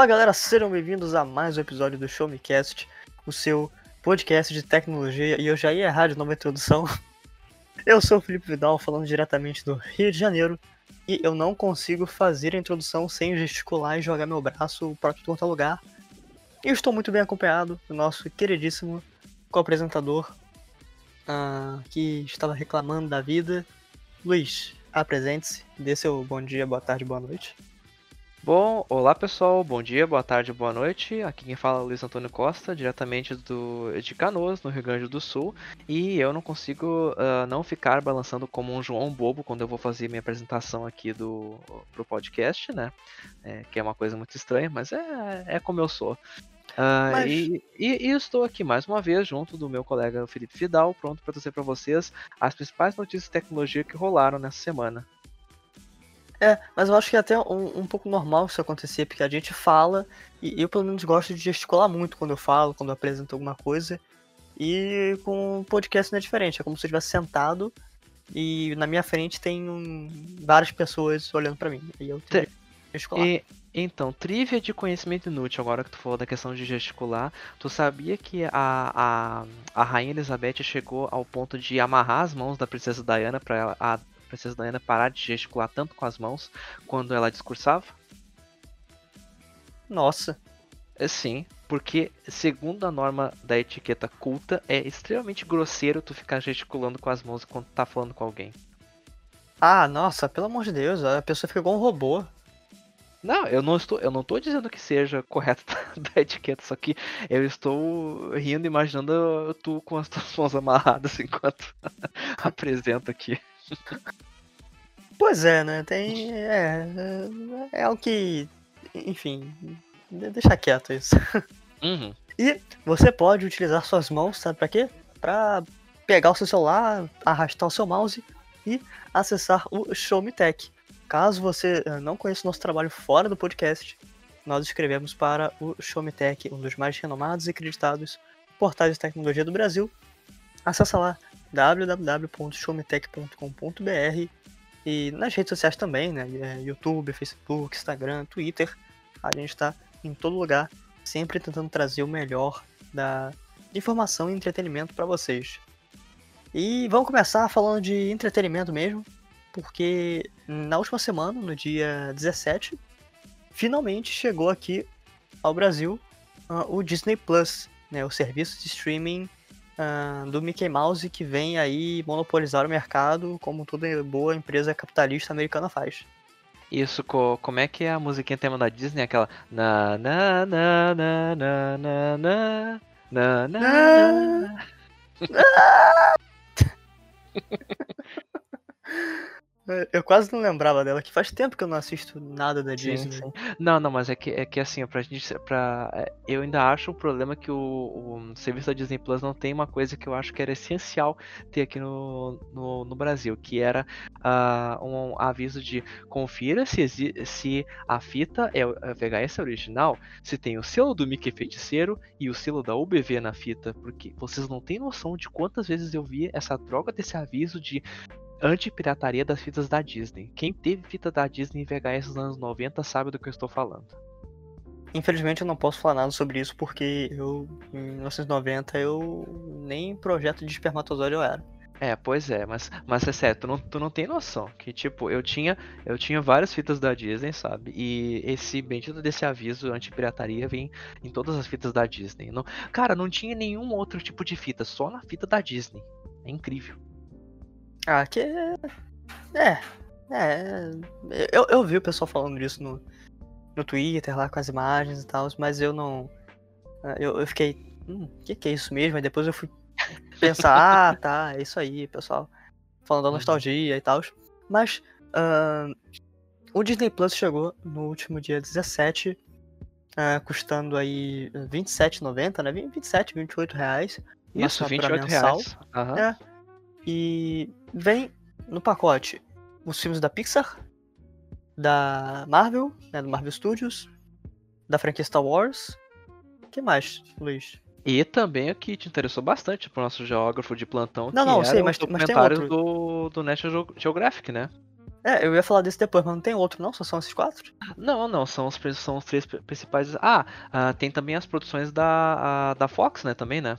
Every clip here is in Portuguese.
Fala galera, sejam bem-vindos a mais um episódio do Show Me Cast, o seu podcast de tecnologia, e eu já ia errar de nova introdução. Eu sou o Felipe Vidal, falando diretamente do Rio de Janeiro, e eu não consigo fazer a introdução sem gesticular e jogar meu braço para todo quanto é lugar. E estou muito bem acompanhado do nosso queridíssimo co-apresentador, uh, que estava reclamando da vida. Luiz, apresente-se, dê seu bom dia, boa tarde, boa noite. Bom, olá pessoal, bom dia, boa tarde, boa noite. Aqui quem fala é o Luiz Antônio Costa, diretamente do, de Canoas, no Rio Grande do Sul. E eu não consigo uh, não ficar balançando como um João Bobo quando eu vou fazer minha apresentação aqui do pro podcast, né? É, que é uma coisa muito estranha, mas é, é como eu sou. Uh, Mas... e, e, e, estou aqui mais uma vez junto do meu colega Felipe Fidal, pronto para trazer para vocês as principais notícias de tecnologia que rolaram nessa semana. É, mas eu acho que é até um, um pouco normal isso acontecer, porque a gente fala, e eu pelo menos gosto de gesticular muito quando eu falo, quando eu apresento alguma coisa, e com o podcast não é diferente, é como se eu estivesse sentado e na minha frente tem um, várias pessoas olhando para mim, e eu tenho que gesticular. E, então, trivia de conhecimento inútil, agora que tu falou da questão de gesticular, tu sabia que a, a, a Rainha Elizabeth chegou ao ponto de amarrar as mãos da Princesa Diana para a Princesa Diana parar de gesticular tanto com as mãos quando ela discursava? Nossa. É, sim, porque segundo a norma da etiqueta culta, é extremamente grosseiro tu ficar gesticulando com as mãos quando tá falando com alguém. Ah, nossa, pelo amor de Deus, a pessoa fica igual um robô. Não, eu não estou, eu não estou dizendo que seja correto da etiqueta, só que eu estou rindo, imaginando tu com as tuas mãos amarradas enquanto apresento aqui. Pois é, né? Tem. É, é, é o que. Enfim, deixa quieto isso. Uhum. E você pode utilizar suas mãos, sabe pra quê? Pra pegar o seu celular, arrastar o seu mouse e acessar o Show Me Tech. Caso você eh, não conheça o nosso trabalho fora do podcast, nós escrevemos para o Showmetech, um dos mais renomados e acreditados portais de tecnologia do Brasil. Acesse lá www.showmetech.com.br e nas redes sociais também, né? Eh, YouTube, Facebook, Instagram, Twitter. A gente está em todo lugar, sempre tentando trazer o melhor da informação e entretenimento para vocês. E vamos começar falando de entretenimento mesmo porque na última semana, no dia 17, finalmente chegou aqui ao Brasil uh, o Disney Plus, né, o serviço de streaming uh, do Mickey Mouse que vem aí monopolizar o mercado como toda boa empresa capitalista americana faz. Isso, como é que é a musiquinha tema da Disney? Aquela. Na na na na na na na na na. na. É, eu quase não lembrava dela, que faz tempo que eu não assisto nada da Disney. Sim, sim. Não, não, mas é que, é que assim, pra gente. Pra, é, eu ainda acho um problema que o, o, serviço da Disney Plus não tem uma coisa que eu acho que era essencial ter aqui no, no, no Brasil, que era uh, um aviso de confira se, se a fita é a VHS original, se tem o selo do Mickey Feiticeiro e o selo da UBV na fita, porque vocês não têm noção de quantas vezes eu vi essa droga desse aviso de anti-pirataria das fitas da Disney. Quem teve fita da Disney em VHS nos anos 90 sabe do que eu estou falando. Infelizmente eu não posso falar nada sobre isso porque eu, em 1990, eu nem projeto de espermatozoide eu era. É, pois é, mas, mas é sério, tu não, tu não tem noção. Que tipo, eu tinha, eu tinha várias fitas da Disney, sabe? E esse bendito desse aviso anti-pirataria vem em todas as fitas da Disney. Não, cara, não tinha nenhum outro tipo de fita, só na fita da Disney. É incrível. Ah, que. É. É. Eu, eu vi o pessoal falando disso no, no Twitter, lá com as imagens e tal, mas eu não. Ah, eu, eu fiquei. Hum, o que, que é isso mesmo? Aí depois eu fui pensar, ah, tá, é isso aí, pessoal. Falando da uhum. nostalgia e tal. Mas. Uh, o Disney Plus chegou no último dia 17, uh, custando aí R$27,90, né? 27, 28 reais. Isso, 28 mensal. reais. Uhum. É. E vem no pacote os filmes da Pixar, da Marvel, né, do Marvel Studios, da franquia Star Wars. O que mais, Luiz? E também o que te interessou bastante pro nosso geógrafo de plantão, não, que não, sei, mas, mas tem outro. do, do National Geographic, né? É, eu ia falar desse depois, mas não tem outro não? Só são esses quatro? Não, não, são os, são os três principais. Ah, uh, tem também as produções da, a, da Fox, né, também, né?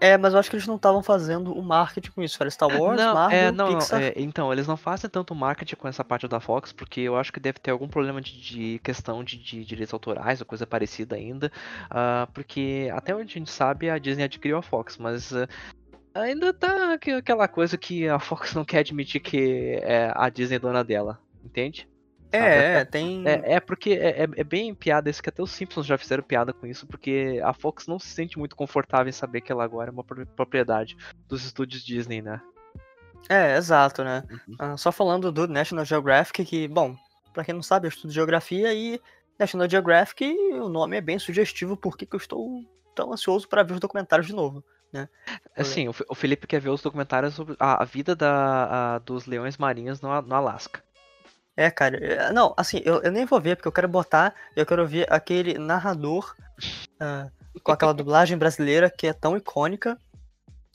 É, mas eu acho que eles não estavam fazendo o marketing com isso. Era Star Wars, não, Marvel, é, não, Pixar. É, então, eles não fazem tanto marketing com essa parte da Fox, porque eu acho que deve ter algum problema de, de questão de, de, direitos autorais ou coisa parecida ainda. Uh, porque até onde a gente sabe, a Disney adquiriu a Fox, mas uh, ainda tá aquela coisa que a Fox não quer admitir que é a Disney é dona dela, entende? É, é, tem. É, é porque é, é, é, bem piada isso que até os Simpsons já fizeram piada com isso, porque a Fox não se sente muito confortável em saber que ela agora é uma propriedade dos estúdios Disney, né? É, exato, né? Uhum. Ah, só falando do National Geographic, que, bom, pra quem não sabe, eu estudo geografia e National Geographic, o nome é bem sugestivo porque eu estou tão ansioso para ver os documentários de novo. Né? Assim, o Felipe quer ver os documentários sobre a, vida da, a, dos leões marinhos no, no Alasca. É, cara. É, não, assim, eu, eu nem vou ver, porque eu quero botar, eu quero ver aquele narrador uh, com aquela dublagem brasileira que é tão icônica,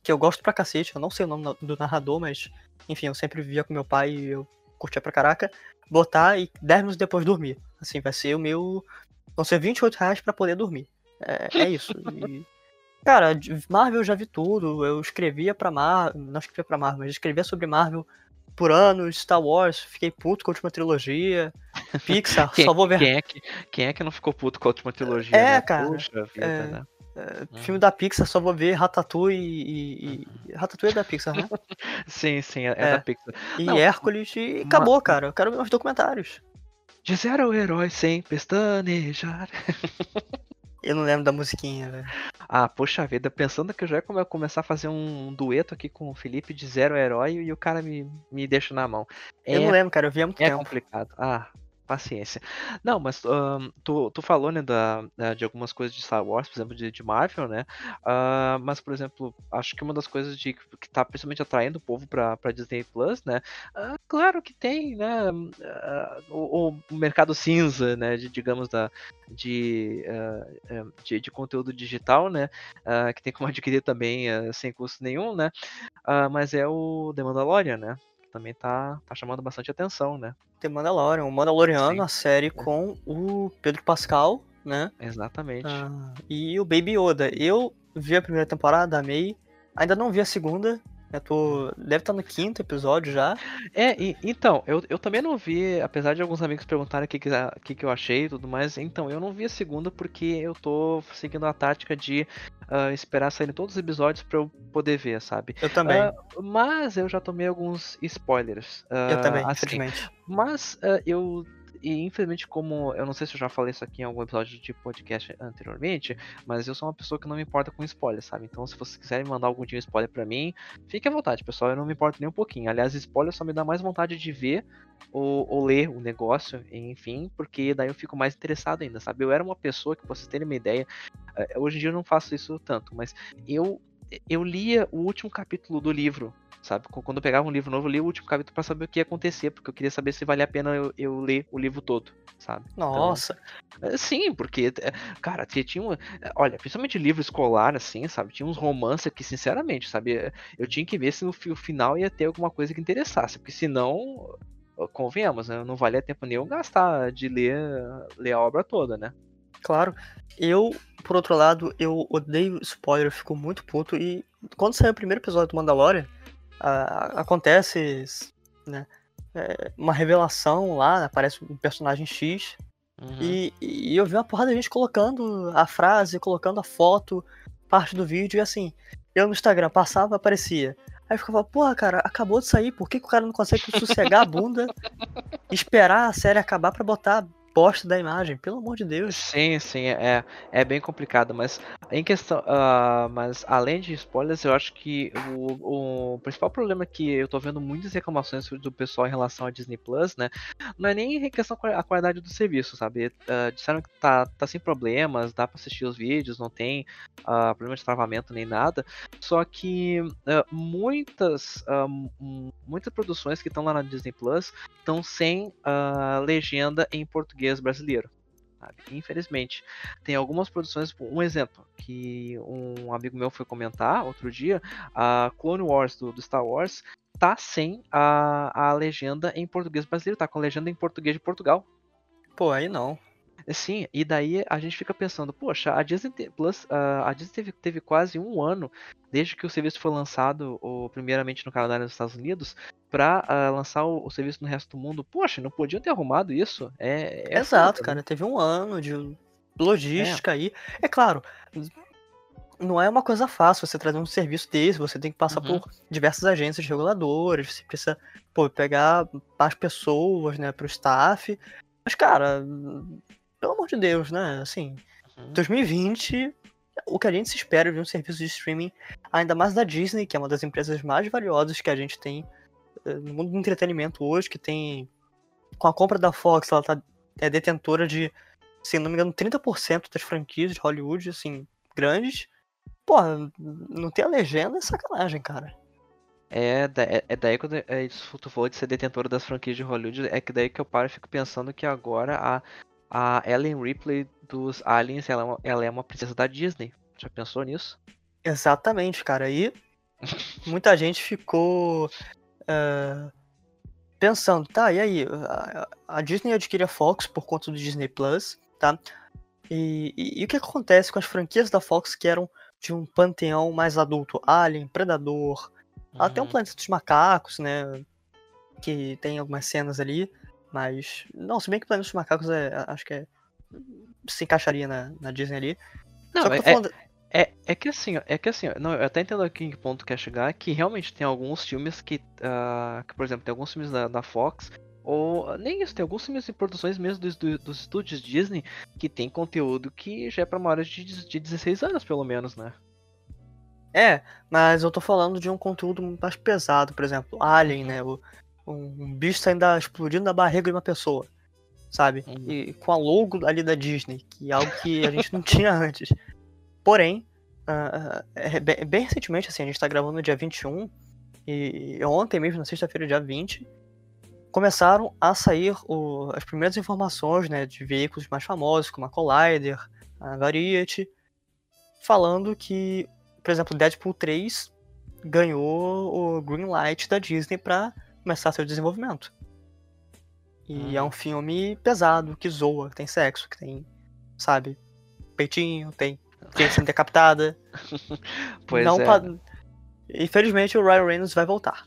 que eu gosto pra cacete. Eu não sei o nome do narrador, mas, enfim, eu sempre via com meu pai e eu curtia pra caraca. Botar e 10 minutos depois dormir. Assim, vai ser o meu. Vão ser 28 reais pra poder dormir. É, é isso. E, cara, Marvel eu já vi tudo. Eu escrevia pra Marvel. Não escrevia pra Marvel, mas escrevia sobre Marvel por anos, Star Wars, fiquei puto com a última trilogia. Pixar, quem, só vou ver. Quem é, que, quem é que não ficou puto com a última trilogia? É, né? cara. Puxa vida, é, né? É, uhum. Filme da Pixar, só vou ver Ratatouille e. e... Uhum. Ratatouille é da Pixar, né? sim, sim, é, é, da Pixar. E não, Hércules e acabou, cara. Eu quero ver os documentários. De zero o herói sem pestanejar. Eu não lembro da musiquinha, velho. Ah, poxa vida, pensando que eu já ia começar a fazer um dueto aqui com o Felipe de Zero Herói e o cara me, me deixa na mão. É, eu não lembro, cara, eu vi há muito é tempo. É complicado. Ah, paciência. Não, mas um, tu, tu falou, né, da, de algumas coisas de Star Wars, por exemplo, de, de Marvel, né? Uh, mas, por exemplo, acho que uma das coisas de, que tá principalmente atraindo o povo pra, pra Disney Plus, né? Uh, claro que tem, né? Uh, o, o, mercado cinza, né? De, digamos, da, de, de, de, conteúdo digital, né? que tem como adquirir também sem custo nenhum, né? mas é o The Mandalorian, né? Também tá, tá chamando bastante atenção, né? The Mandalorian, o Mandaloriano, Sim. a série é. com o Pedro Pascal, né? Exatamente. Ah, e o Baby Yoda. Eu vi a primeira temporada, amei. Ainda não vi a segunda, eu tô... Deve estar no quinto episódio já. É, e, então, eu, eu também não vi, apesar de alguns amigos perguntarem o que, que, que, eu achei e tudo mais, então, eu não vi a segunda porque eu tô seguindo a tática de uh, esperar saírem todos os episódios para eu poder ver, sabe? Eu também. Uh, mas eu já tomei alguns spoilers. Uh, eu também, assim, infelizmente. Mas eu e infelizmente, como eu não sei se eu já falei isso aqui em algum episódio de podcast anteriormente, mas eu sou uma pessoa que não me importa com spoiler, sabe? Então, se vocês quiserem mandar algum dia um spoiler para mim, fique à vontade, pessoal. Eu não me importo nem um pouquinho. Aliás, spoiler só me dá mais vontade de ver ou, ou ler o negócio, enfim, porque daí eu fico mais interessado ainda, sabe? Eu era uma pessoa que, pra vocês terem uma ideia, eh, hoje em dia eu não faço isso tanto, mas eu eu lia o último capítulo do livro sabe? Quando eu pegava um livro novo, eu lia o último capítulo para saber o que ia acontecer, porque eu queria saber se valia a pena eu, eu ler o livro todo, sabe? Então, Nossa! Então, sim, porque, é, cara, tinha um, olha, principalmente livro escolar, assim, sabe? Tinha uns romances que, sinceramente, sabe? Eu tinha que ver se no final ia ter alguma coisa que interessasse, porque senão, convenhamos, né? não valia tempo nenhum gastar de ler, ler a obra toda, né? Claro. Eu, por outro lado, eu odeio spoiler, fico muito puto. E quando saiu o primeiro episódio do Mandalorian, acontece né, é, uma revelação lá, aparece um personagem X. Uhum. E, e, eu vi uma porrada de gente colocando a frase, colocando a foto, parte do vídeo, e assim, eu no Instagram passava, aparecia. Aí eu ficava, porra, cara, acabou de sair, por que, que o cara não consegue sossegar a bunda, esperar a série acabar para botar bosta da imagem, pelo amor de Deus. Sim, sim, é, é bem complicado, mas em questão, uh, mas além de spoilers, eu acho que o, o principal problema que eu tô vendo muitas reclamações do pessoal em relação a Disney Plus, né, não é nem em questão a qualidade do serviço, sabe? Uh, disseram que tá, tá sem problemas, dá para assistir os vídeos, não tem uh, problema de travamento nem nada, só que muitas, muitas produções que estão lá na Disney Plus estão sem legenda em português português brasileiro. Sabe? Infelizmente. Tem algumas produções, um exemplo, que um amigo meu foi comentar outro dia, a Clone Wars do, do Star Wars tá sem a, a legenda em português brasileiro, tá com a legenda em português de Portugal. Pô, aí não. Sim, e daí a gente fica pensando, poxa, a Disney Plus, uh, a Disney teve, teve, quase um ano desde que o serviço foi lançado, ou, primeiramente no Canadá e nos Estados Unidos, para uh, ah, lançar o, o, serviço no resto do mundo. Poxa, não podiam ter arrumado isso? É, é Exato, foda, cara, né? teve um ano de logística é. aí. É claro, não é uma coisa fácil você trazer um serviço desse, você tem que passar uhum. por diversas agências reguladoras, você precisa pô, pegar as pessoas, né, pro staff. Mas, cara, pelo amor de Deus, né? Assim, uhum. 2020, o que a gente se espera de um serviço de streaming, ainda mais da Disney, que é uma das empresas mais valiosas que a gente tem eh, no mundo do entretenimento hoje, que tem. Com a compra da Fox, ela tá, é detentora de, se não me engano, 30% das franquias de Hollywood, assim, grandes. Porra, não ter a legenda é sacanagem, cara. É, é, é daí quando é, tu falou de ser detentora das franquias de Hollywood, é que daí que eu paro e fico pensando que agora a, a Ellen Ripley dos Aliens, ela, é uma, ela é uma princesa da Disney. Já pensou nisso? Exatamente, cara. E muita gente ficou uh, pensando, tá, e aí? A, a, Disney adquire a Fox por conta do Disney Plus, tá? E, e, e, o que acontece com as franquias da Fox que eram de um panteão mais adulto? Alien, Predador, uhum. até um Planeta dos Macacos, né? Que tem algumas cenas ali. Mas. Não, se bem que Planeta dos Macacos é, acho que é. Se encaixaria na, na Disney ali. Não, é, falando... é, é, que assim, é que assim, não, eu até entendo aqui em que ponto quer chegar, que realmente tem alguns filmes que, uh, que por exemplo, tem alguns filmes da, da Fox, ou nem isso, tem alguns filmes e produções mesmo dos, dos estúdios Disney que tem conteúdo que já é pra maiores de, de 16 anos, pelo menos, né? É, mas eu tô falando de um conteúdo mais pesado, por exemplo, Alien, né? O, um bicho ainda explodindo na barriga de uma pessoa, sabe? Uhum. E com a logo ali da Disney, que é algo que a gente não tinha antes. Porém, uh, é bem, bem, recentemente, assim, a gente tá gravando no dia 21, e ontem mesmo, na sexta-feira, dia 20, começaram a sair o, as primeiras informações, né, de veículos mais famosos, como a Collider, a Variety, falando que, por exemplo, Deadpool 3 ganhou o green light da Disney para começar seu desenvolvimento. E hum. é um filme pesado, que zoa, que tem sexo, que tem, sabe, peitinho, tem gente sendo decapitada. pois Não é. Pa... Infelizmente o Ryan Reynolds vai voltar.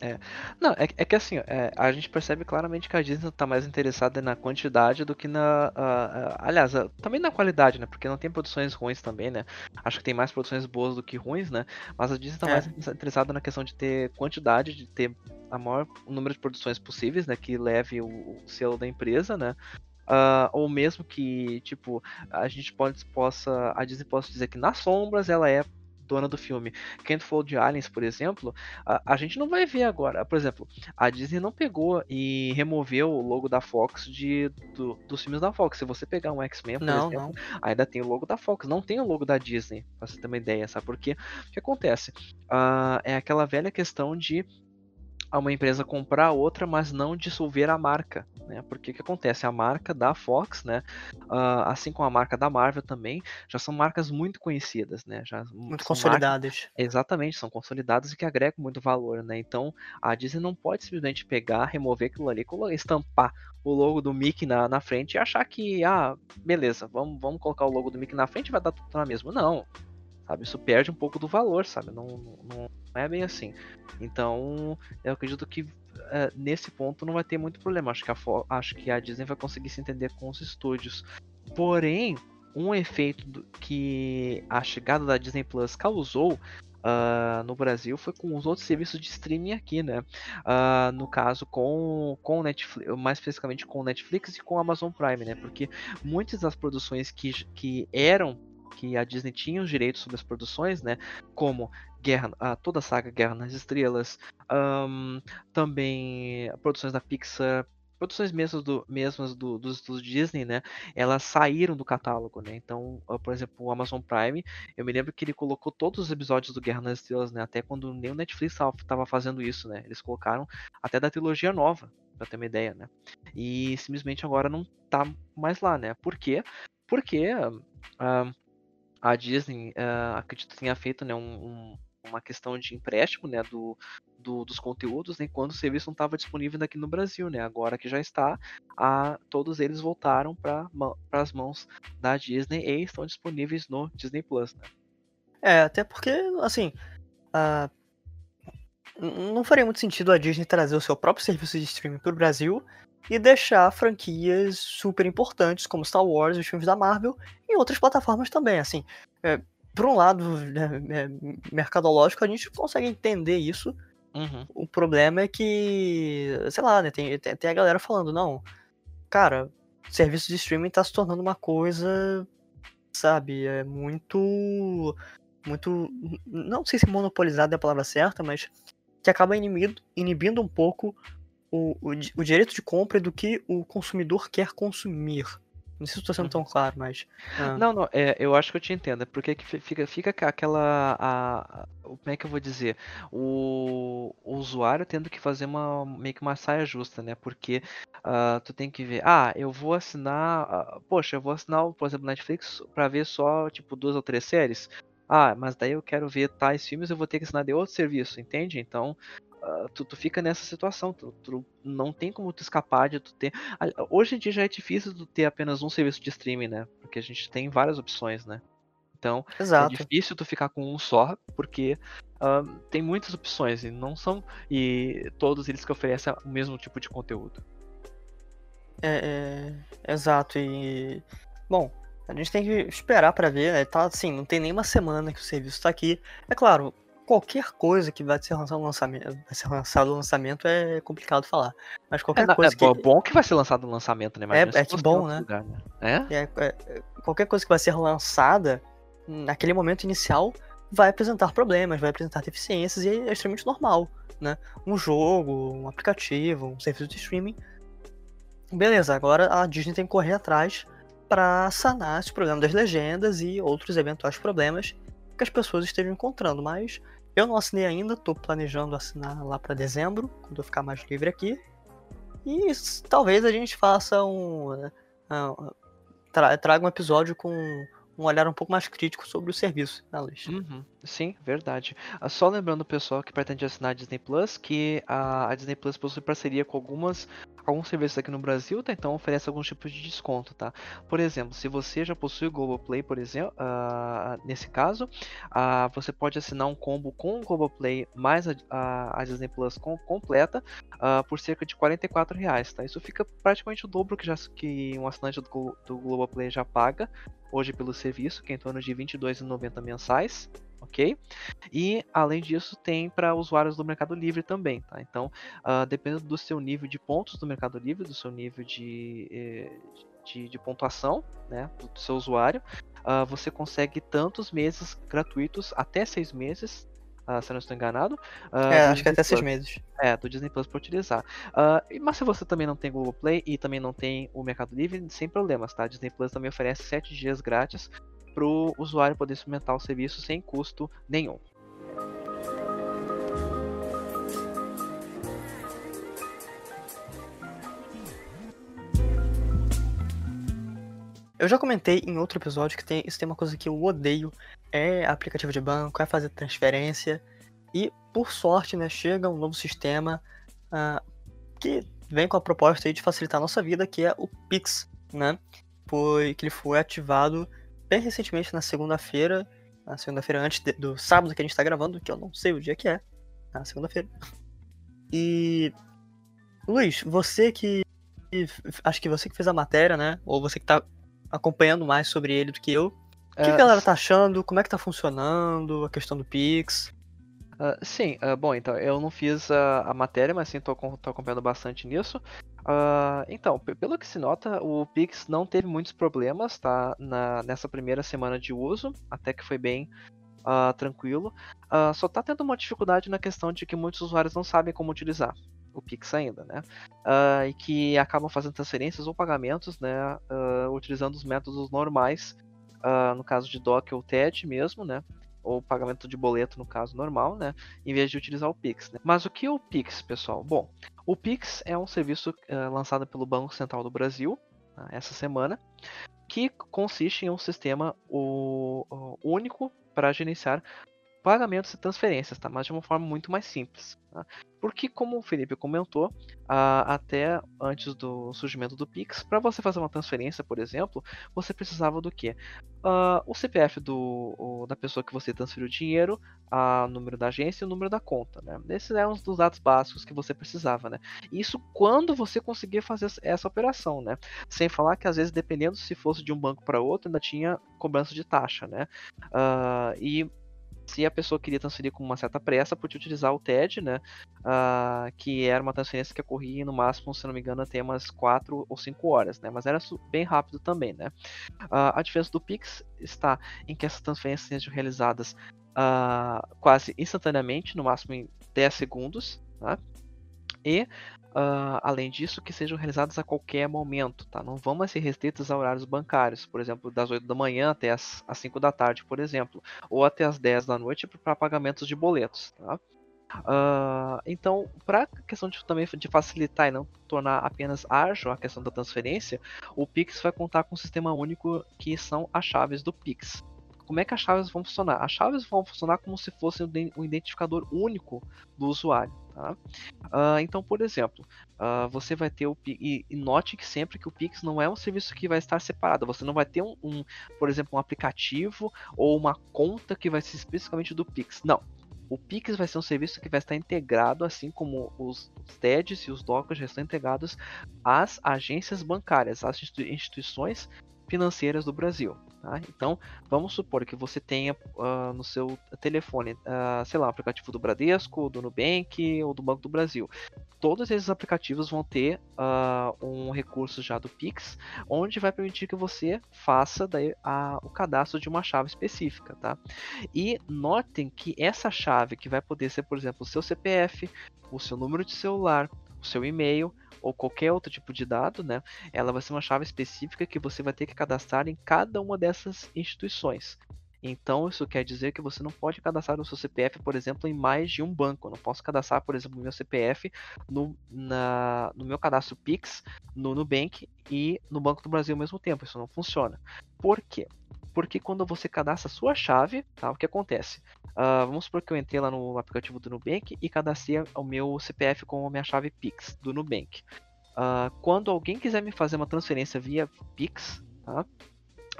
É. Não, é, é que assim, é, a gente percebe claramente que a Disney tá mais interessada na quantidade do que na. Uh, uh, aliás, uh, também na qualidade, né? Porque não tem produções ruins também, né? Acho que tem mais produções boas do que ruins, né? Mas a Disney tá é. mais interessada na questão de ter quantidade, de ter a maior número de produções possíveis, né? Que leve o, o selo da empresa, né? Uh, ou mesmo que, tipo, a gente pode, possa, a Disney possa dizer que nas sombras ela é dona do filme. Falou de Aliens, por exemplo, a, a, gente não vai ver agora. Por exemplo, a Disney não pegou e removeu o logo da Fox de, do, dos filmes da Fox. Se você pegar um X-Men, por não, exemplo, não. ainda tem o logo da Fox, não tem o logo da Disney, pra você ter uma ideia, sabe? Porque o que acontece? Uh, é aquela velha questão de a uma empresa comprar outra, mas não dissolver a marca, né? Porque o que acontece? A marca da Fox, né? Uh, assim como a marca da Marvel também, já são marcas muito conhecidas, né? Já muito consolidadas. Marcas, exatamente, são consolidadas e que agregam muito valor, né? Então a Disney não pode simplesmente pegar, remover aquilo ali, estampar o logo do Mickey na, na frente e achar que, ah, beleza, vamos, vamos colocar o logo do Mickey na frente e vai dar tudo na mesma. Não, sabe? Isso perde um pouco do valor, sabe? Não, não, não é bem assim. Então, eu acredito que uh, nesse ponto não vai ter muito problema. Acho que, a, acho que a Disney vai conseguir se entender com os estúdios. Porém, um efeito do, que a chegada da Disney Plus causou Uh, no Brasil foi com os outros serviços de streaming aqui, né? Uh, no caso com com Netflix, mais especificamente com o Netflix e com o Amazon Prime, né? Porque muitas das produções que, que eram que a Disney tinha os direitos sobre as produções, né? Como Guerra, toda a saga Guerra nas Estrelas, um, também produções da Pixar, produções mesmas do, mesmas do, dos estudos Disney, né? Elas saíram do catálogo, né? Então, por exemplo, o Amazon Prime, eu me lembro que ele colocou todos os episódios do Guerra nas Estrelas, né? Até quando nem o Netflix estava fazendo isso, né? Eles colocaram até da trilogia nova, pra ter uma ideia, né? E simplesmente agora não tá mais lá, né? Por quê? Porque uh, a Disney, uh, acredito tenha feito né, um, um, uma questão de empréstimo, né, do, do, dos conteúdos, né, quando o serviço não estava disponível aqui no Brasil, né? Agora que já está, a, todos eles voltaram para as mãos da Disney e estão disponíveis no Disney Plus, né? É, até porque, assim, a... não faria muito sentido a Disney trazer o seu próprio serviço de streaming para o Brasil e deixar franquias super importantes como Star Wars e os filmes da Marvel em outras plataformas também. Assim, é, por um lado né, é, mercadológico, a gente consegue entender isso. Uhum. O problema é que, sei lá, né, tem, tem, tem, a galera falando, não, cara, serviço de streaming tá se tornando uma coisa, sabe, é muito. Muito. Não sei se monopolizado é a palavra certa, mas que acaba inibindo, inibindo um pouco o, o, o direito de compra do que o consumidor quer consumir. Não sei se estou sendo tão uhum. claro, mas. Ah. Não, não, é, eu acho que eu te entendo. É porque fica, fica aquela. A, a, como é que eu vou dizer? O, o, usuário tendo que fazer uma meio que uma saia justa, né? Porque uh, tu tem que ver, ah, eu vou assinar. Uh, poxa, eu vou assinar, por exemplo, Netflix para ver só, tipo, duas ou três séries. Ah, mas daí eu quero ver tais filmes, eu vou ter que assinar de outro serviço, entende? Então, uh, tu, tu, fica nessa situação, tu, tu, não tem como tu escapar de tu ter. Hoje em dia já é difícil tu ter apenas um serviço de streaming, né? Porque a gente tem várias opções, né? Então é Exato. é difícil tu ficar com um só, porque uh, tem muitas opções e não são e todos eles que oferecem o mesmo tipo de conteúdo. É, é exato e bom, a gente tem que esperar para ver, né? Tá assim, não tem nenhuma semana que o serviço está aqui. É claro, qualquer coisa que vai ser lançado no lançamento, vai ser lançado lançamento é complicado falar. Mas qualquer é, coisa é que... bom que vai ser lançado no lançamento, né? Imagina é, é que bom, né? Lugar, né? É? É, é? Qualquer coisa que vai ser lançada naquele momento inicial vai apresentar problemas, vai apresentar deficiências e é extremamente normal, né? Um jogo, um aplicativo, um serviço de streaming. Beleza, agora a Disney tem que correr atrás para sanar esse problema das legendas e outros eventuais problemas que as pessoas estejam encontrando, mas eu não assinei ainda, tô planejando assinar lá para dezembro, quando eu ficar mais livre aqui. E talvez a gente faça um. Uh, tra traga um episódio com um olhar um pouco mais crítico sobre o serviço da Luiz. Uhum, sim, verdade. Ah, só lembrando o pessoal que pretende assinar a Disney Plus que a, a Disney Plus possui parceria com algumas alguns serviços aqui no Brasil, tá? Então oferece alguns tipos de desconto, tá? Por exemplo, se você já possui o Globoplay, por exemplo, uh, nesse caso, uh, você pode assinar um combo com o Globoplay mais a, a, a Disney Plus com, completa uh, por cerca de 44 reais, tá? Isso fica praticamente o dobro que, já, que um assinante do, do Globoplay já paga hoje pelo serviço, que é em torno de R$ 22,90 mensais ok? E além disso tem para usuários do Mercado Livre também, tá? Então, uh, dependendo do seu nível de pontos do Mercado Livre, do seu nível de, eh, de, de pontuação, né, do, seu usuário, uh, você consegue tantos meses gratuitos, até seis meses, Uh, se eu não estou enganado. É, acho que até seis meses. É, do Disney Plus para utilizar. Mas se você também não tem Google Play e também não tem o Mercado Livre, sem problemas, tá? Disney Plus também oferece sete dias grátis para o usuário poder experimentar o serviço sem custo nenhum. Eu já comentei em outro episódio que tem, isso tem uma coisa que eu odeio, é aplicativo de banco, é fazer transferência. E, por sorte, né, chega um novo sistema uh, que vem com a proposta de facilitar a nossa vida, que é o Pix, né? Foi, que ele foi ativado bem recentemente, na segunda-feira, na segunda-feira antes de, do sábado que a gente tá gravando, que eu não sei o dia que é, na segunda-feira. E. Luiz, você que. Acho que você que fez a matéria, né? Ou você que tá acompanhando mais sobre ele do que eu. O que, é... a galera tá achando? Como é que tá funcionando a questão do Pix? Uh, sim, uh, bom, então, eu não fiz a, a matéria, mas sim, tô, tô acompanhando bastante nisso. Uh, então, pelo que se nota, o Pix não teve muitos problemas, tá? Na, nessa primeira semana de uso, até que foi bem tranquilo. só tá tendo uma dificuldade na questão de que muitos usuários não sabem como utilizar o Pix ainda, né? e que acabam fazendo transferências ou pagamentos, né? utilizando os métodos normais, no caso de DOC ou TED mesmo, né? Ou pagamento de boleto no caso normal, né, em vez de utilizar o Pix. Né? Mas o que é o Pix, pessoal? Bom, o Pix é um serviço uh, lançado pelo Banco Central do Brasil uh, essa semana, que consiste em um sistema o, o único para gerenciar pagamentos e transferências, tá? Mas de uma forma muito mais simples. Tá? Porque, como o Felipe comentou, até antes do surgimento do Pix, para você fazer uma transferência, por exemplo, você precisava do quê? Uh, o CPF do, o, da pessoa que você transferiu o dinheiro, o número da agência e o número da conta. Né? Esses eram os dos dados básicos que você precisava. Né? Isso quando você conseguia fazer essa operação. Né? Sem falar que, às vezes, dependendo se fosse de um banco para outro, ainda tinha cobrança de taxa. Né? Uh, e se a pessoa queria transferir com uma certa pressa, podia utilizar o TED, né? Uh, que era uma transferência que ocorria no máximo, se não me engano, até umas 4 ou 5 horas, né? Mas era bem rápido também, né? Uh, a diferença do Pix está em que essas transferências sejam realizadas uh, quase instantaneamente, no máximo em 10 segundos, tá? E Uh, além disso, que sejam realizadas a qualquer momento, tá? Não vão mais ser restritas a horários bancários, por exemplo, das 8 da manhã até as, as 5 da tarde, por exemplo, ou até as 10 da noite para pagamentos de boletos, tá? Uh, então, para a questão de, também de facilitar e não tornar apenas ágil a questão da transferência, o Pix vai contar com um sistema único que são as chaves do Pix. Como é que as chaves vão funcionar? As chaves vão funcionar como se fosse um identificador único do usuário. Tá? Uh, então, por exemplo, uh, você vai ter o e, e, note que sempre que o Pix não é um serviço que vai estar separado. Você não vai ter um, um, por exemplo, um aplicativo ou uma conta que vai ser especificamente do Pix. Não. O Pix vai ser um serviço que vai estar integrado, assim como os, TEDs e os DOCs já estão integrados às agências bancárias, às instituições financeiras do Brasil. Tá? Então, vamos supor que você tenha uh, no seu telefone, uh, sei lá, aplicativo do Bradesco, do Nubank ou do Banco do Brasil. Todos esses aplicativos vão ter uh, um recurso já do Pix, onde vai permitir que você faça daí, a, o cadastro de uma chave específica. Tá? E notem que essa chave, que vai poder ser, por exemplo, o seu CPF, o seu número de celular, o seu e-mail, ou qualquer outro tipo de dado, né, ela vai ser uma chave específica que você vai ter que cadastrar em cada uma dessas instituições. Então, isso quer dizer que você não pode cadastrar o seu CPF, por exemplo, em mais de um banco. Eu não posso cadastrar, por exemplo, o meu CPF no, na, no meu cadastro Pix, no Nubank e no Banco do Brasil ao mesmo tempo. Isso não funciona. Por quê? Porque quando você cadastra a sua chave, tá, o que acontece? Uh, vamos supor que eu entrei lá no aplicativo do Nubank e cadastrei o meu CPF com a minha chave Pix do Nubank. Uh, quando alguém quiser me fazer uma transferência via Pix, tá?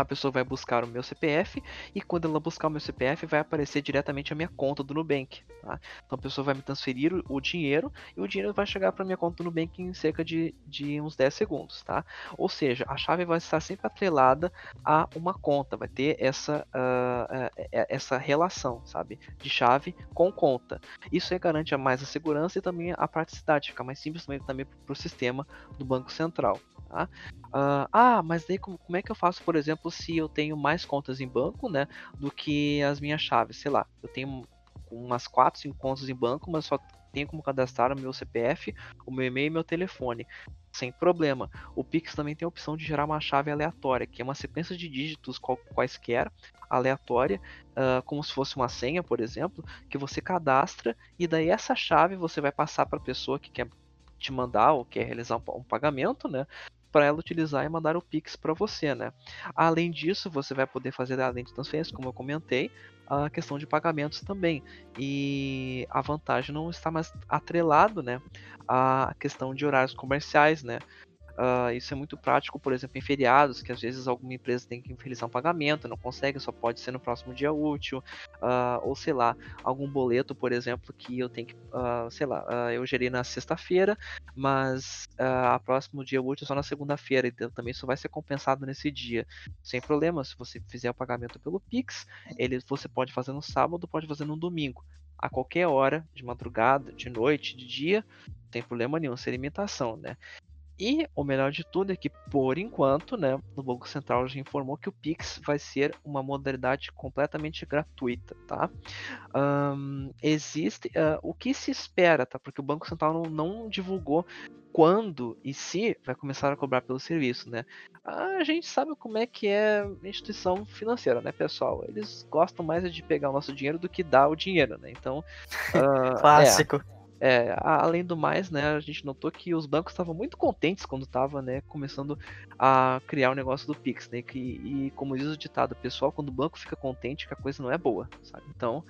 A pessoa vai buscar o meu CPF e quando ela buscar o meu CPF vai aparecer diretamente a minha conta do Nubank. Tá? Então a pessoa vai me transferir o, dinheiro e o dinheiro vai chegar para minha conta do Nubank em cerca de, de uns 10 segundos. Tá? Ou seja, a chave vai estar sempre atrelada a uma conta, vai ter essa, uh, uh, essa relação sabe? de chave com conta. Isso aí garante mais a segurança e também a praticidade, fica mais simples também para o sistema do Banco Central. Tá? Uh, ah, mas daí como, como, é que eu faço, por exemplo, se eu tenho mais contas em banco, né, do que as minhas chaves? Sei lá, eu tenho umas 4, 5 contas em banco, mas só tenho como cadastrar o meu CPF, o meu e-mail e meu telefone. Sem problema. O Pix também tem a opção de gerar uma chave aleatória, que é uma sequência de dígitos quaisquer, aleatória, uh, como se fosse uma senha, por exemplo, que você cadastra e daí essa chave você vai passar para a pessoa que quer te mandar ou quer realizar um, um pagamento, né? Para ela utilizar e mandar o Pix para você, né? Além disso, você vai poder fazer além de transferências, como eu comentei, a questão de pagamentos também. E a vantagem não está mais atrelado, né, à questão de horários comerciais, né? Uh, isso é muito prático, por exemplo, em feriados, que às vezes alguma empresa tem que realizar um pagamento, não consegue, só pode ser no próximo dia útil, uh, ou sei lá, algum boleto, por exemplo, que eu tenho que, uh, sei lá, eu gerei na sexta-feira, mas a próximo dia útil é só na segunda-feira, então também isso vai ser compensado nesse dia, sem problema. Se você fizer o pagamento pelo Pix, ele você pode fazer no sábado, pode fazer no domingo a qualquer hora, de madrugada, de noite, de dia, não tem problema nenhum, sem limitação, né? E o melhor de tudo é que, por enquanto, né, o Banco Central já informou que o Pix vai ser uma modalidade completamente gratuita, tá? Um, existe uh, o que se espera, tá? Porque o Banco Central não, não, divulgou quando e se vai começar a cobrar pelo serviço, né? A gente sabe como é que é instituição financeira, né, pessoal? Eles gostam mais de pegar o nosso dinheiro do que dar o dinheiro, né? Então, uh, clássico. É. É, além do mais, né, a gente notou que os bancos estavam muito contentes quando estava, né, começando a criar o negócio do Pix, né, que, e como diz o ditado, pessoal, quando o banco fica contente, que a coisa não é boa, sabe? Então,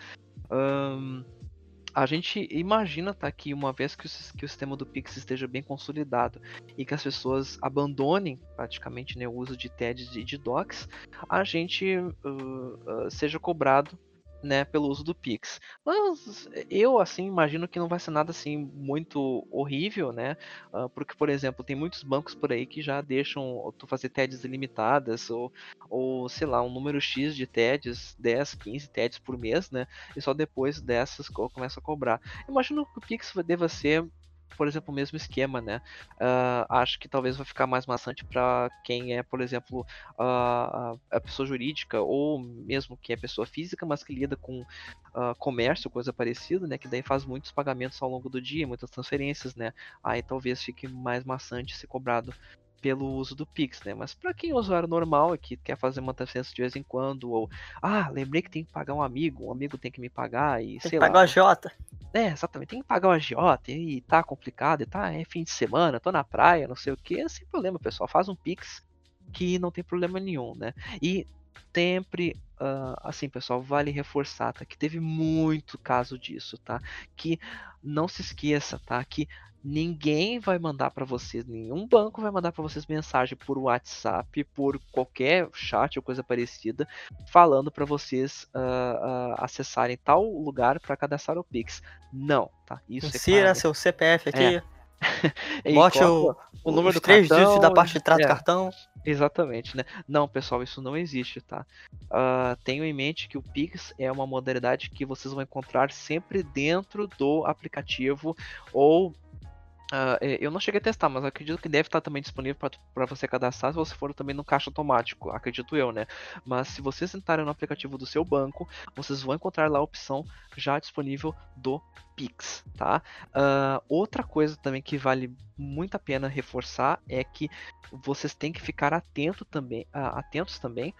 a gente imagina tá, que uma vez que o, que o, sistema do Pix esteja bem consolidado e que as pessoas abandonem praticamente né, o uso de TEDs e de docs, a gente uh, uh, seja cobrado né, pelo uso do Pix. Mas eu, assim, imagino que não vai ser nada, assim, muito horrível, né, uh, porque, por exemplo, tem muitos bancos por aí que já deixam tu fazer TEDs ilimitadas, ou, ou, sei lá, um número X de TEDs, 10, 15 TEDs por mês, né, e só depois dessas começa a cobrar. Imagino que o Pix deva ser por exemplo, o mesmo esquema, né? Uh, acho que talvez vai ficar mais maçante para quem é, por exemplo, uh, a pessoa jurídica ou mesmo que é pessoa física, mas que lida com uh, comércio, coisa parecida, né? Que daí faz muitos pagamentos ao longo do dia, muitas transferências, né? Aí talvez fique mais maçante ser cobrado pelo uso do Pix, né? Mas para quem é usuário normal que quer fazer uma transferência de vez em quando, ou ah, lembrei que tem que pagar um amigo, um amigo tem que me pagar e tem sei que pagar o agiota. É, exatamente, tem que pagar o agiota e tá complicado, e tá, é fim de semana, tô na praia, não sei o que, sem problema, pessoal, faz um Pix que não tem problema nenhum, né? E sempre uh, assim, pessoal, vale reforçar, tá? Que teve muito caso disso, tá? Que não se esqueça, tá? Que ninguém vai mandar para vocês, nenhum banco vai mandar para vocês mensagem por WhatsApp, por qualquer chat ou coisa parecida, falando para vocês uh, uh, acessarem tal lugar para cadastrar o Pix. Não, tá? Isso é Insira é claro. seu CPF aqui. É. Bote o, o número do três cartão, dígitos da parte de trás é, do cartão. Exatamente, né? Não, pessoal, isso não existe, tá? Uh, tenham em mente que o Pix é uma modalidade que vocês vão encontrar sempre dentro do aplicativo ou Uh, eu não cheguei a testar, mas acredito que deve estar também disponível para você cadastrar se você for também no caixa automático, acredito eu, né? Mas se vocês entrarem no aplicativo do seu banco, vocês vão encontrar lá a opção já disponível do Pix, tá? Uh, outra coisa também que vale muito a pena reforçar é que vocês têm que ficar atento também, uh, atentos também,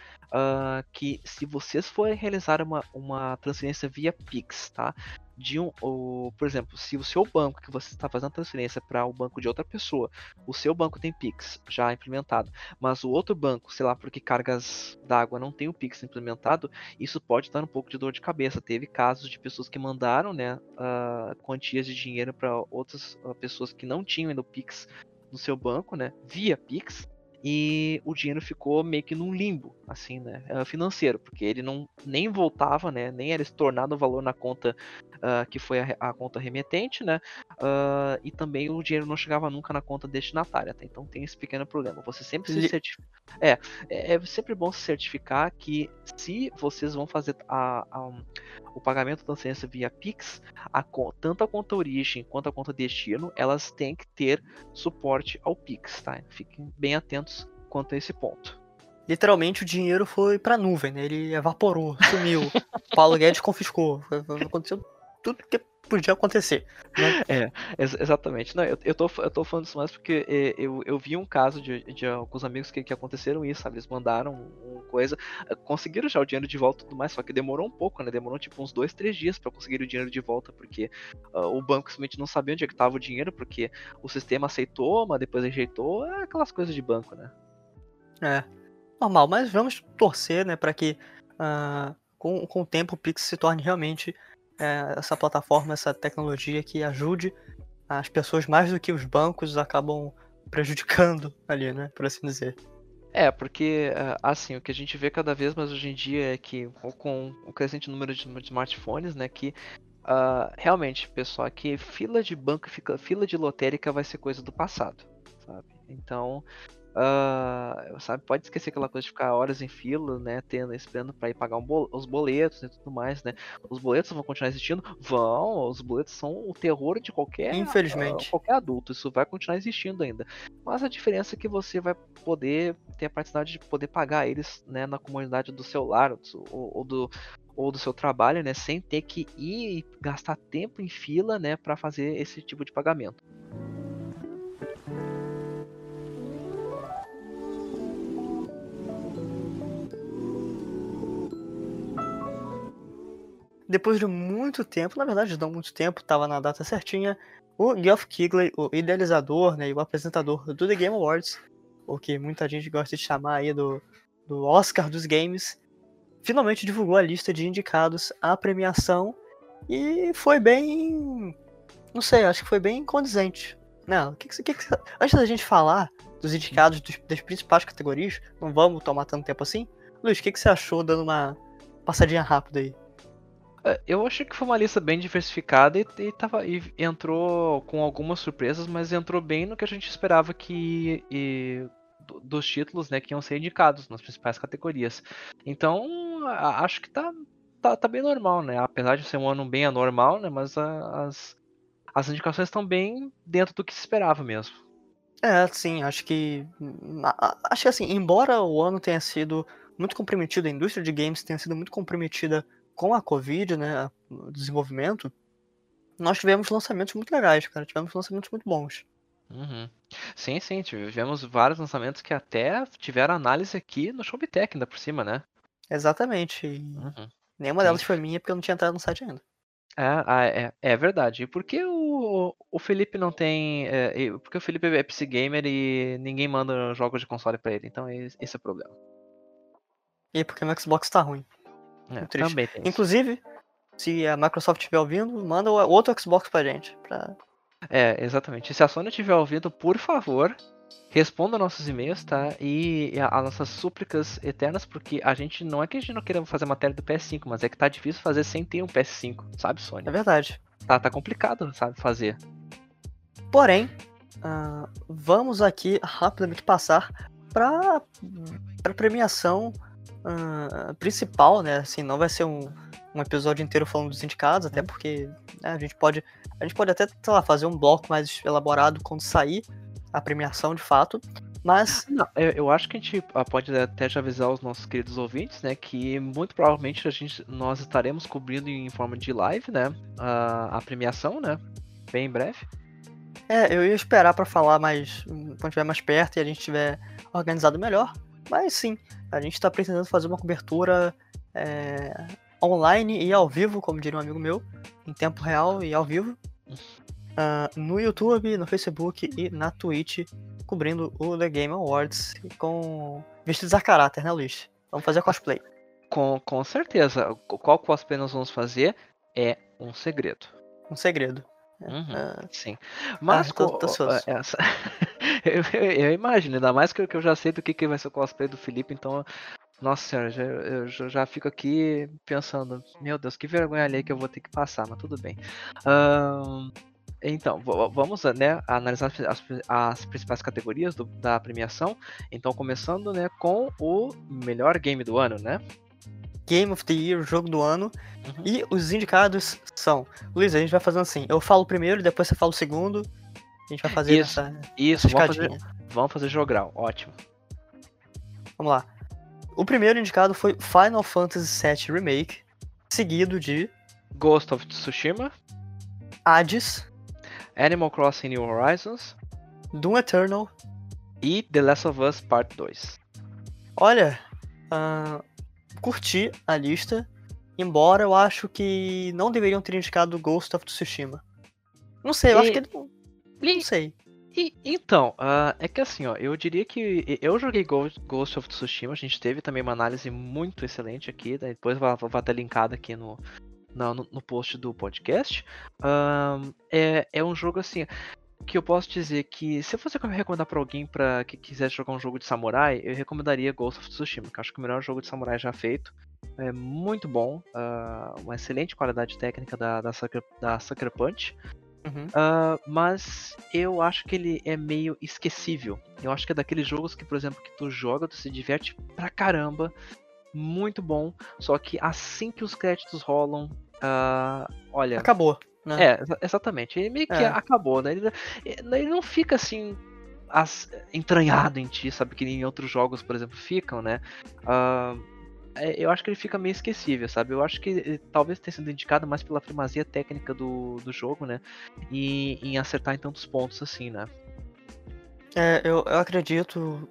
que se vocês forem realizar uma, uma transferência via Pix, tá? De um, por exemplo, se o seu banco que você está fazendo transferência para o banco de outra pessoa, o seu banco tem Pix já implementado, mas o outro banco, sei lá, porque cargas d'água não tem o Pix implementado, isso pode dar um pouco de dor de cabeça. Teve casos de pessoas que mandaram, né, uh, quantias de dinheiro para outras uh, pessoas que não tinham ainda o Pix no seu banco, né, via Pix, e o dinheiro ficou meio que num limbo, assim, né, eh, financeiro, porque ele não nem voltava, né, nem era estornado o valor na conta uh, que foi a, a, conta remetente, né, uh, e também o dinheiro não chegava nunca na conta destinatária, tá? então tem esse pequeno problema. Você sempre se certifica. É, é, é, sempre bom se certificar que se vocês vão fazer a, a, o pagamento da transferência via Pix, a, tanto a conta origem quanto a conta destino, elas têm que ter suporte ao Pix, tá? Fiquem bem atentos quanto a esse ponto. Literalmente o dinheiro foi pra nuvem, né? Ele evaporou, sumiu. Paulo Guedes confiscou. Aconteceu tudo que podia acontecer. Né? É, ex exatamente. Não, eu, eu, tô, eu tô falando isso mais porque é, eu, eu vi um caso de, de alguns amigos que, que aconteceram isso, sabe? Eles mandaram uma coisa, conseguiram já o dinheiro de volta e tudo mais, só que demorou um pouco, né? Demorou tipo uns dois, três dias para conseguir o dinheiro de volta, porque uh, o banco simplesmente não sabia onde é que tava o dinheiro, porque o sistema aceitou, mas depois rejeitou, é aquelas coisas de banco, né? É, normal, mas vamos torcer, né, para que uh, com, com o tempo o Pix se torne realmente é, essa plataforma, essa tecnologia que ajude as pessoas mais do que os bancos acabam prejudicando ali, né, por assim dizer. É, porque é, assim, o que a gente vê cada vez mais hoje em dia é que com o crescente número de smartphones, né, que uh, realmente, pessoal, que fila de banco, fila de lotérica vai ser coisa do passado, sabe? Então, Uh, sabe, pode esquecer aquela coisa de ficar horas em fila, né, tendo, esperando para ir pagar um bol os boletos e tudo mais, né? Os boletos vão continuar existindo? Vão, os boletos são o terror de qualquer, Infelizmente. Uh, qualquer adulto, isso vai continuar existindo ainda. Mas a diferença é que você vai poder ter a praticidade de poder pagar eles, né, na comunidade do seu lar ou, ou do ou do seu trabalho, né, sem ter que ir e gastar tempo em fila, né, para fazer esse tipo de pagamento. Depois de muito tempo, na verdade não muito tempo, estava na data certinha, o Geoff Keighley, o idealizador né, e o apresentador do The Game Awards, o que muita gente gosta de chamar aí do, do Oscar dos games, finalmente divulgou a lista de indicados à premiação E foi bem. Não sei, acho que foi bem condizente. Não, que que, que que, antes da gente falar dos indicados dos, das principais categorias, não vamos tomar tanto tempo assim. Luiz, o que, que você achou dando uma passadinha rápida aí? É, eu achei que foi uma lista bem diversificada e, e, tava, e entrou com algumas surpresas, mas entrou bem no que a gente esperava que e, dos títulos né, que iam ser indicados nas principais categorias. Então, acho que tá, tá, tá, bem normal, né? Apesar de ser um ano bem anormal, né? Mas as, as indicações estão bem dentro do que se esperava mesmo. É, sim, acho que. Acho que assim, embora o ano tenha sido muito comprometido, a indústria de games tenha sido muito comprometida com a Covid, né? O desenvolvimento, nós tivemos lançamentos muito legais, cara. Tivemos lançamentos muito bons. Uhum. Sim, sim, tivemos vários lançamentos que até tiveram análise aqui no Showbitech ainda por cima, né? Exatamente. Uhum. Nenhuma delas foi minha porque eu não tinha entrado no site ainda. É, é, é verdade. E por que o, o Felipe não tem. É, porque o Felipe é PC Gamer e ninguém manda jogos de console pra ele. Então esse é o problema. E porque o Xbox tá ruim. É, também tem Inclusive, se a Microsoft estiver ouvindo, manda outro Xbox pra gente. Pra... É, exatamente. Se a Sony estiver ouvindo, por favor, responda nossos e-mails, tá? E as nossas súplicas eternas, porque a gente não é que a gente não queira fazer matéria do PS5, mas é que tá difícil fazer sem ter um PS5, sabe, Sony? É verdade. Tá, tá complicado, sabe, fazer. Porém, uh, vamos aqui rapidamente passar para a premiação uh, principal, né? Assim, não vai ser um, um episódio inteiro falando dos indicados, até porque né, a gente pode a gente pode até, sei lá, fazer um bloco mais elaborado quando sair a premiação de fato. Mas. Não, eu, eu, acho que a gente ah, pode até já avisar os nossos queridos ouvintes, né? Que muito provavelmente a gente, nós estaremos cobrindo em forma de live, né? A, a premiação, né? Bem em breve. É, eu ia esperar para falar mais. quando estiver mais perto e a gente estiver organizado melhor. Mas sim, a gente está pretendendo fazer uma cobertura é, online e ao vivo, como diria um amigo meu, em tempo real e ao vivo. Uh, no YouTube, no Facebook e na Twitch, cobrindo o The Game Awards com vestidos a caráter, né, Luiz? Vamos fazer cosplay. Com, com certeza. Qual cosplay nós vamos fazer é um segredo. Um segredo. Uhum, uh, sim. Mas ah, tô, tô essa... eu, eu, eu, imagino, ainda mais que eu, que eu já sei do que, que vai ser o cosplay do Felipe, então. Nossa senhora, já, eu já, já fico aqui pensando, meu Deus, que vergonha ali que eu vou ter que passar, mas tudo bem. Um, então, vamos né, analisar as, as principais categorias do, da premiação. Então, começando né, com o melhor game do ano, né? Game of the Year, jogo do ano. Uhum. E os indicados são. Luiz, a gente vai fazendo assim. Eu falo primeiro, depois você fala o segundo. A gente vai fazer isso. Essa, isso, essa vamos, fazer, vamos fazer jogral. Ótimo. Vamos lá. O primeiro indicado foi Final Fantasy VII Remake, seguido de Ghost of Tsushima, Hades, Animal Crossing New Horizons, Doom Eternal e The Last of Us Part 2. Olha, uh, curti a lista, embora eu acho que não deveriam ter indicado Ghost of Tsushima. Não sei, eu e... acho que. Não, não sei. E, então, uh, é que assim, ó, eu diria que eu joguei Ghost of Tsushima, a gente teve também uma análise muito excelente aqui, né? depois vai, vai estar linkada aqui no, no, no, post do podcast. Um, é, é um jogo assim que eu posso dizer que se eu fosse recomendar para alguém para que quisesse jogar um jogo de samurai, eu recomendaria Ghost of Tsushima, que acho que é o melhor jogo de samurai já feito. É muito bom, uh, uma excelente qualidade técnica da, da, Sucker, da Sucker Punch. Uhum. Uh, mas eu acho que ele é meio esquecível. Eu acho que é daqueles jogos que, por exemplo, que tu joga, tu se diverte pra caramba, muito bom. Só que assim que os créditos rolam, uh, olha. Acabou. Né? É, exatamente. Ele meio que é. acabou, né? Ele, ele não fica assim. As, entranhado em ti, sabe? Que em outros jogos, por exemplo, ficam, né? Uh, eu acho que ele fica meio esquecível, sabe? Eu acho que eh, talvez tenha sido indicado mais pela primazia técnica do, do jogo, né? E em acertar em tantos pontos assim, né? É, eu, eu acredito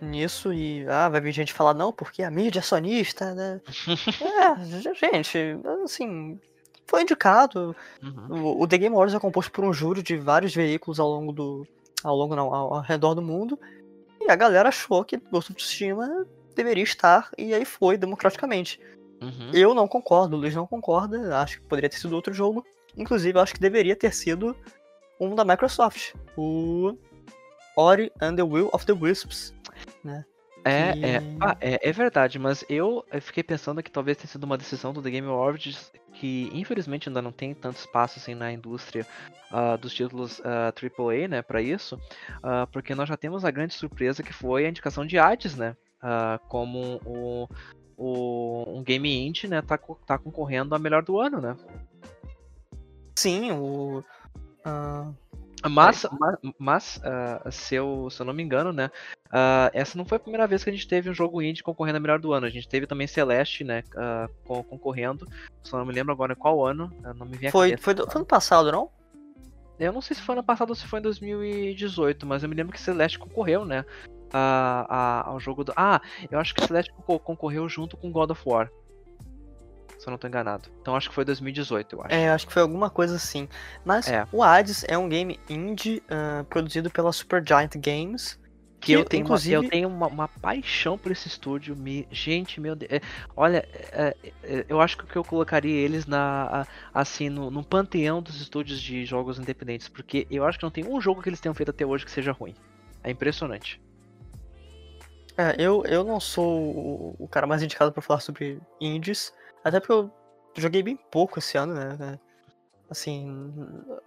nisso e ah, vai vir gente falar não, porque a mídia é sonista, né? é, gente, assim, foi indicado. Uhum. O, o, The Game Awards é composto por um júri de vários veículos ao longo do. ao longo não, ao, ao redor do mundo. E a galera achou que Ghost of Tsushima deveria estar, e aí foi, democraticamente. Uhum. Eu não concordo, o Luiz não concorda, acho que poderia ter sido outro jogo. Inclusive, eu acho que deveria ter sido um da Microsoft, o Ori and the Will of the Wisps, né? É, Que- é, ah, é, é verdade, mas eu fiquei pensando que talvez tenha sido uma decisão do The Game Awards que infelizmente ainda não tem tanto espaço assim na indústria ah, dos títulos ah, AAA, né, para isso, ah, porque nós já temos a grande surpresa que foi a indicação de Hades, né, como o, o- um game indie, né, tá, tá concorrendo a melhor do ano, né. Sim, o. ah, Mas, ma- mas, ah, se, eu, se eu não me engano, né? ah, essa não foi a primeira vez que a gente teve um jogo indie concorrendo a melhor do ano. A gente teve também Celeste, né? co- concorrendo. Só não me lembro agora qual ano. ah, Não me vem foi, foi, do- foi no passado, não? Eu não sei se foi ano passado ou se foi em 2018, mas eu me lembro que Celeste concorreu, né? a- a- ao jogo do. Ah, eu acho que Celeste conco- concorreu junto com God of War. Eu não tô enganado. Então acho que foi 2018, eu acho. É, acho que foi alguma coisa assim. Mas É. o Hades é um game indie ah, produzido pela Supergiant Games. que eu que, tenho, inclusive- uma, eu tenho uma, uma paixão por esse estúdio. Me, gente, meu Deus. é, olha, é, é, eu acho que eu colocaria eles na a- assim no, no panteão dos estúdios de jogos independentes, porque eu acho que não tem um jogo que eles tenham feito até hoje que seja ruim. É impressionante. É, eu, eu não sou o, o cara mais indicado pra falar sobre indies, até porque eu joguei bem pouco esse ano, né? né? Assim,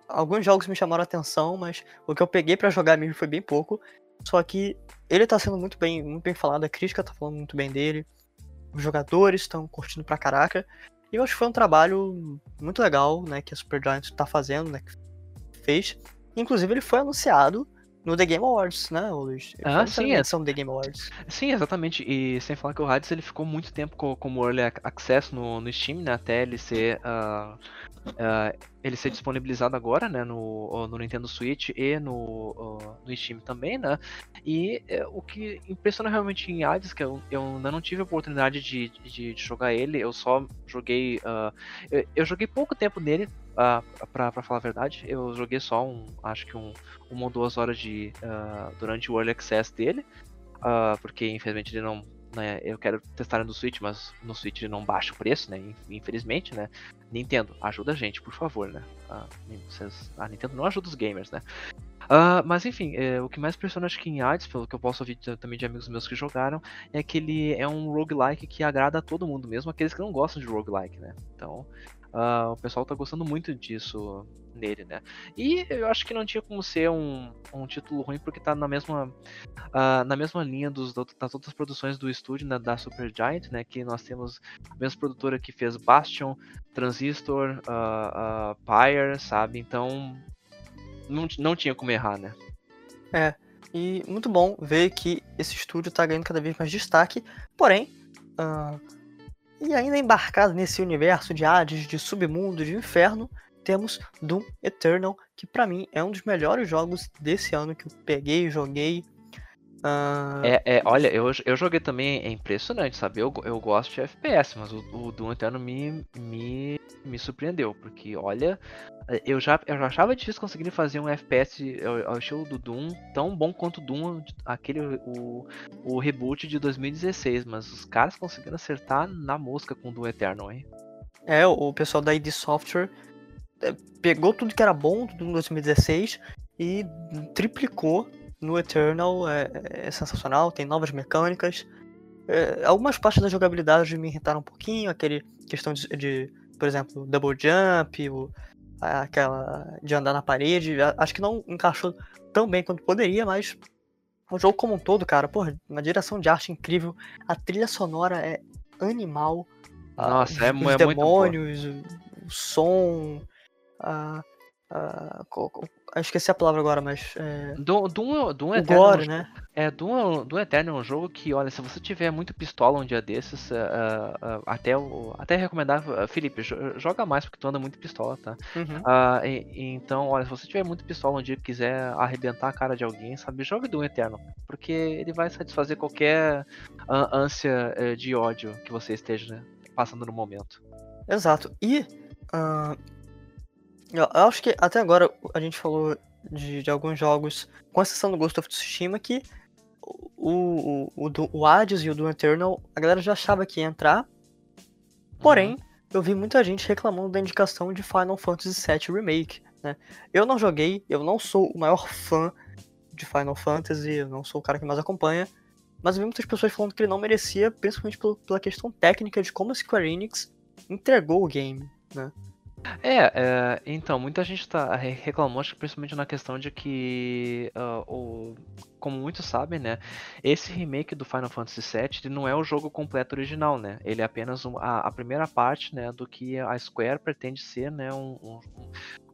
alguns jogos me chamaram a atenção, mas o que eu peguei pra jogar mesmo foi bem pouco. Só que ele tá sendo muito bem, muito bem falado, a crítica tá falando muito bem dele, os jogadores estão curtindo pra caraca. E eu acho que foi um trabalho muito legal, né, que a Supergiant tá fazendo, né, que fez. Inclusive ele foi anunciado no The Game Awards, né, Luiz? Ele Ah, sim, é. do The Game Awards. Sim, exatamente. E sem falar que o Hades ele ficou muito tempo co- como early ac- access no, no Steam, né? Até ele ser ah, ah, ele ser disponibilizado agora, né? No, no Nintendo Switch e no, ah, no Steam também, né? E é, o que impressiona realmente em Hades, que eu, eu ainda não tive a oportunidade de, de, de jogar ele, eu só joguei. ah, eu, eu joguei pouco tempo nele, ah, pra, pra falar a verdade. Eu joguei só um, acho que um, uma ou duas horas de ah, durante o Early Access dele. Ah, porque infelizmente ele não. Né, eu quero testar no Switch, mas no Switch ele não baixa o preço, né? in- Infelizmente, né? Nintendo, ajuda a gente, por favor, né? Vocês- a Nintendo não ajuda os gamers, né? Ah, mas enfim, é, o que mais impressiona acho que em Hades, pelo que eu posso ouvir também de amigos meus que jogaram, é que ele é um roguelike que agrada a todo mundo, mesmo aqueles que não gostam de roguelike, né? Então, ah, o pessoal tá gostando muito disso nele, né? E eu acho que não tinha como ser um, um título ruim, porque tá na mesma, ah, na mesma linha dos, do- das outras produções do estúdio, né, da Supergiant, né? Que nós temos a mesma produtora que fez Bastion, Transistor, ah, Pyre, sabe? Então, não, não tinha como errar, né? E muito bom ver que esse estúdio tá ganhando cada vez mais destaque, porém, ah, e ainda embarcado nesse universo de Hades, de submundo, de inferno, temos Doom Eternal, que pra mim é um dos melhores jogos desse ano que eu peguei, joguei. Ah, É, é, olha, eu, eu joguei também, é impressionante, sabe? Eu, eu gosto de FPS, mas o, o Doom Eterno me, me, me surpreendeu, porque olha, eu já, eu já achava difícil conseguir fazer um FPS ao, ao estilo do Doom tão bom quanto o Doom, aquele, o, o reboot de 2016, mas os caras conseguiram acertar na mosca com o Doom Eternal, hein? É, o o pessoal da ID Software é, pegou tudo que era bom do Doom 2016 e triplicou no Eternal. É, é sensacional, tem novas mecânicas. É, algumas partes da jogabilidade me irritaram um pouquinho, aquele questão de, de, por exemplo, double jump, o- aquela de andar na parede. Acho que não encaixou tão bem quanto poderia, mas o jogo como um todo, cara, porra, uma direção de arte incrível, a trilha sonora é animal. Nossa, os, é os é muito boa. demônios, o, o som, a, eu esqueci a palavra agora, mas é, Doom, Doom, Doom Eternal é um gore, jo- né? É, Doom, Doom Eternal é um jogo que, olha, se você tiver muito pistola um dia desses, ah, ah, até, o, até recomendar, Felipe, jo- joga mais porque tu anda muito pistola, tá? Uhum. E- e então, olha, se você tiver muito pistola um dia e quiser arrebentar a cara de alguém, sabe, jogue Doom Eternal, porque ele vai satisfazer qualquer ân- ânsia eh, de ódio que você esteja né, passando no momento. Exato. E ah, eu acho que até agora a gente falou de, de alguns jogos, com exceção do Ghost of Tsushima, que o, o, o, do- o Hades e o Doom Eternal, a galera já achava que ia entrar. Porém, eu vi muita gente reclamando da indicação de Final Fantasy VII Remake, né? Eu não joguei, eu não sou o maior fã de Final Fantasy, eu não sou o cara que mais acompanha, mas eu vi muitas pessoas falando que ele não merecia, principalmente pela questão técnica de como a Square Enix entregou o game, né? É, é, então, muita gente tá reclamando, acho que principalmente na questão de que, uh, o, como muitos sabem, né, esse remake do Final Fantasy VII não é o jogo completo original, né, ele é apenas um, a, a, primeira parte, né, do que a Square pretende ser, né, um,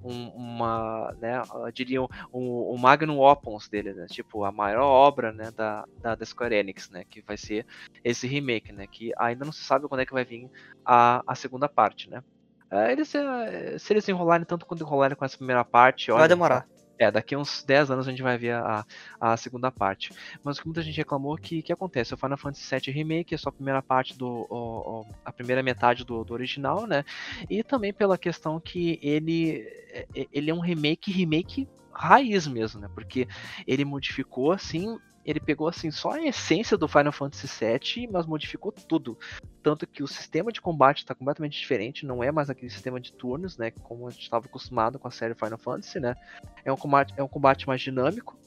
um, uma, né, eu diria, um, um magnum opus dele, né, tipo, a maior obra, né, da, da, da, Square Enix, né, que vai ser esse remake, né, que ainda não se sabe quando é que vai vir a, a segunda parte, né. É, eles, é, se eles enrolarem tanto quanto enrolarem com essa primeira parte, olha, vai demorar. É, daqui a uns 10 anos a gente vai ver a, a segunda parte. Mas o que muita gente reclamou que que acontece? O Final Fantasy VII Remake é só a primeira parte do. O, o, a primeira metade do, do, original, né? E também pela questão que ele, é, ele é um remake, remake raiz mesmo, né? Porque ele modificou assim ele pegou assim só a essência do Final Fantasy VII, mas modificou tudo. Tanto que o sistema de combate está completamente diferente, não é mais aquele sistema de turnos, né? Como a gente estava acostumado com a série Final Fantasy, né? É um combate, é um combate mais dinâmico.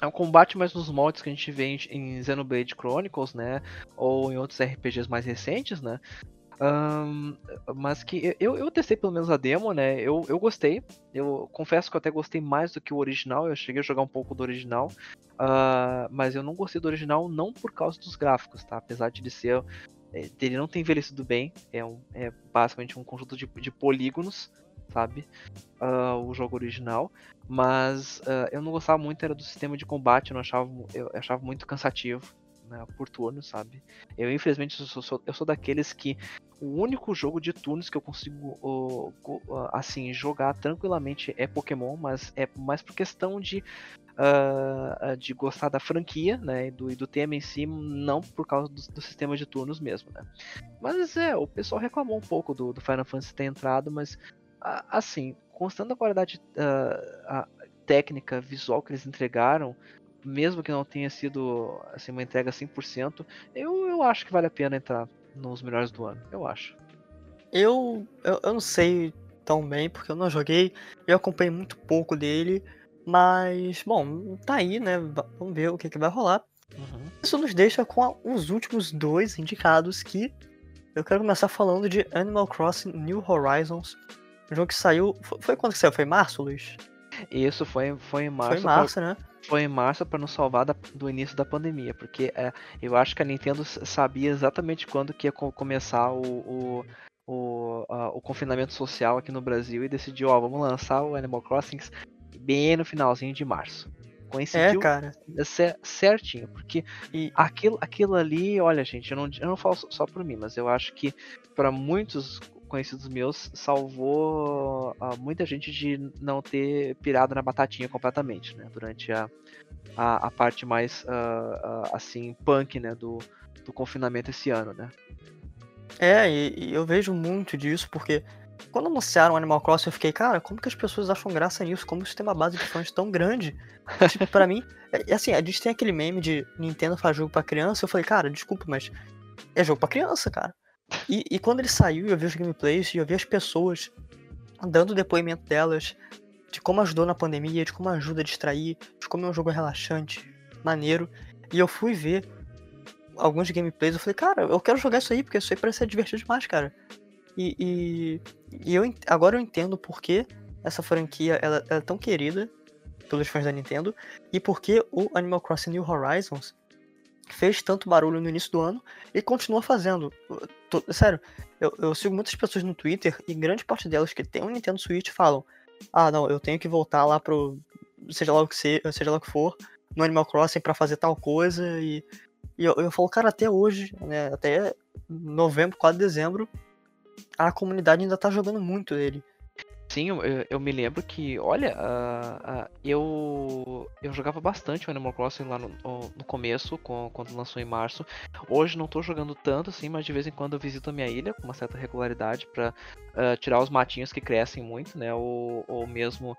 É um combate mais nos moldes que a gente vê em Xenoblade Chronicles, né? Ou em outros RPGs mais recentes, né? Um, mas que eu, eu testei pelo menos a demo, né? Eu, eu gostei. Eu confesso que eu até gostei mais do que o original. Eu cheguei a jogar um pouco do original. Uh, mas eu não gostei do original não por causa dos gráficos, tá? Apesar de ele ser. É, ele não ter envelhecido bem. É, um, é basicamente um conjunto de, de polígonos, sabe? Uh, o jogo original. Mas uh, eu não gostava muito era do sistema de combate. Eu, não achava, eu achava muito cansativo né, por turno, sabe? Eu, infelizmente, eu sou, eu sou daqueles que o único jogo de turnos que eu consigo, uh, uh, assim, jogar tranquilamente é Pokémon, mas é mais por questão de, uh, de gostar da franquia, né, e do, e do tema em si, não por causa do, do, sistema de turnos mesmo, né. Mas é, o pessoal reclamou um pouco do, do Final Fantasy ter entrado, mas, assim, constando a qualidade a técnica, visual que eles entregaram, mesmo que não tenha sido assim, uma entrega 100%, eu, eu acho que vale a pena entrar nos melhores do ano, eu acho. Eu, eu, eu não sei tão bem, porque eu não joguei, eu acompanhei muito pouco dele, mas, bom, tá aí, né? Vamos ver o que, que vai rolar. Uhum. Isso nos deixa com a, os últimos dois indicados que eu quero começar falando de Animal Crossing New Horizons. Um jogo que saiu. Foi, foi quando que saiu? Foi em março, Luiz? Isso, foi, foi em março. Foi em março, pra... né? Foi em março para nos salvar da, do início da pandemia, porque é, eu acho que a Nintendo sabia exatamente quando que ia começar o, o, o, a, o confinamento social aqui no Brasil e decidiu, ó, vamos lançar o Animal Crossing bem no finalzinho de março. Coincidiu é, cara. certinho, porque e... aquilo, aquilo ali, olha, gente, eu não, eu não falo só por mim, mas eu acho que para muitos conhecidos meus salvou uh, muita gente de não ter pirado na batatinha completamente, né? Durante a, a, a parte mais, uh, uh, assim, punk, né? Do, do confinamento esse ano, né? É, e, e, eu vejo muito disso, porque quando anunciaram Animal Crossing, eu fiquei, cara, como que as pessoas acham graça nisso? Como isso tem uma base de fãs tão grande? tipo, pra mim, é, assim, a gente tem aquele meme de Nintendo faz jogo pra criança, eu falei, cara, desculpa, mas é jogo pra criança, cara. E, e quando ele saiu, eu vi os gameplays e eu vi as pessoas dando depoimento delas de como ajudou na pandemia, de como ajuda a distrair, de como é um jogo relaxante, maneiro. E eu fui ver alguns gameplays, eu falei, cara, eu quero jogar isso aí, porque isso aí parece ser divertido demais, cara. E, e, e eu, agora eu entendo por que essa franquia ela, ela é tão querida pelos fãs da Nintendo e por que o Animal Crossing New Horizons fez tanto barulho no início do ano e continua fazendo. Tô, sério, eu, eu, sigo muitas pessoas no Twitter e grande parte delas que tem um Nintendo Switch falam: Ah, não, eu tenho que voltar lá pro. seja lá o que, se, seja lá o que for, no Animal Crossing para fazer tal coisa. E, e eu, eu falo, cara, até hoje, né, até novembro, quase dezembro, a comunidade ainda tá jogando muito dele. Sim, eu, eu, me lembro que, olha, uh, uh, eu eu jogava bastante o Animal Crossing lá no, no começo, com, quando lançou em março. Hoje não tô jogando tanto assim, mas de vez em quando eu visito a minha ilha com uma certa regularidade para uh, ah, tirar os matinhos que crescem muito, né? Ou, ou mesmo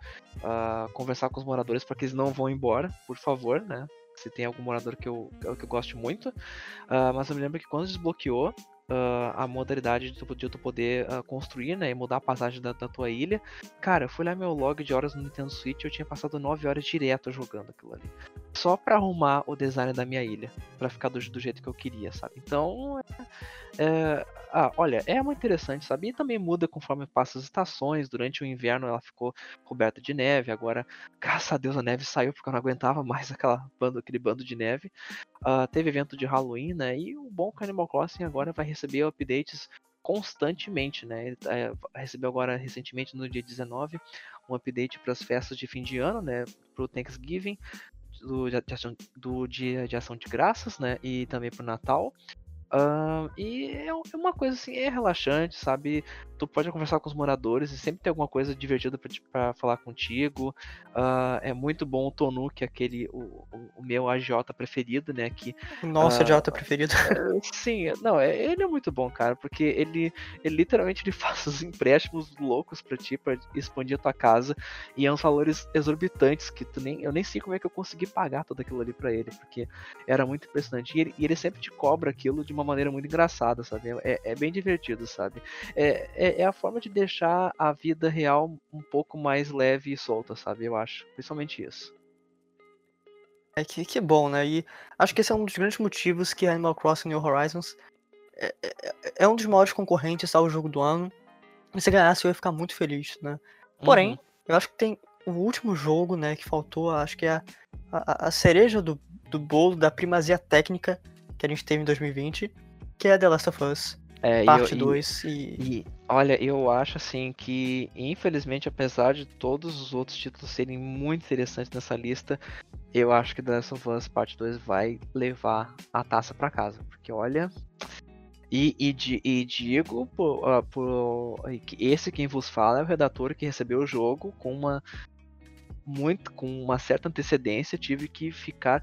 conversar com os moradores para que eles não vão embora, por favor, né? Se tem algum morador que eu, que eu goste muito. mas eu me lembro que quando desbloqueou, uh, a modalidade de tu, de tu poder uh, construir, né, e mudar a passagem da, da, tua ilha. Cara, eu fui olhar meu log de horas no Nintendo Switch eu tinha passado 9 horas direto jogando aquilo ali. Só para arrumar o design da minha ilha, para ficar do, do, jeito que eu queria, sabe? Então, é, é, ah, olha, é muito interessante, sabe? E também muda conforme passa as estações. Durante o inverno ela ficou coberta de neve, agora, graças a Deus, a neve saiu porque eu não aguentava mais aquela bando, aquele bando de neve. Uh, teve evento de Halloween, né? E o bom que Animal Crossing agora vai receber updates constantemente, né? Ele é, recebeu agora recentemente no dia 19 um update para as festas de fim de ano, né? Para o Thanksgiving, do, de, do dia de ação de graças, né? E também para o Natal. Uh, e é, é uma coisa assim, é relaxante, sabe? Tu pode conversar com os moradores e sempre tem alguma coisa divertida para falar contigo. Uh, é muito bom o Tonu, que é aquele, o, o, meu agiota preferido, né? Que, Nossa, uh, agiota preferido. É, sim, não, é, ele é muito bom, cara, porque ele, ele literalmente ele faz os empréstimos loucos para ti, pra expandir a tua casa, e é uns valores exorbitantes que tu nem, eu nem sei como é que eu consegui pagar tudo aquilo ali para ele, porque era muito impressionante. E ele, e ele sempre te cobra aquilo de uma maneira muito engraçada, sabe? É, é bem divertido, sabe? É, é, é, a forma de deixar a vida real um pouco mais leve e solta, sabe? Eu acho. Principalmente isso. É que, que bom, né? E acho que esse é um dos grandes motivos que Animal Crossing New Horizons é, é, é um dos maiores concorrentes ao jogo do ano. E se ganhasse, eu ia ficar muito feliz, né? Porém, uhum. eu acho que tem o último jogo, né, que faltou, acho que é a, a, a cereja do, do bolo da primazia técnica que a gente teve em 2020, que é The Last of Us. É, parte 2 e, e... e, olha, eu acho assim que infelizmente apesar de todos os outros títulos serem muito interessantes nessa lista, eu acho que The Last of Us parte 2 vai levar a taça para casa, porque olha, e, e, e digo por, uh, por, esse quem vos fala é o redator que recebeu o jogo com uma muito com uma certa antecedência, tive que ficar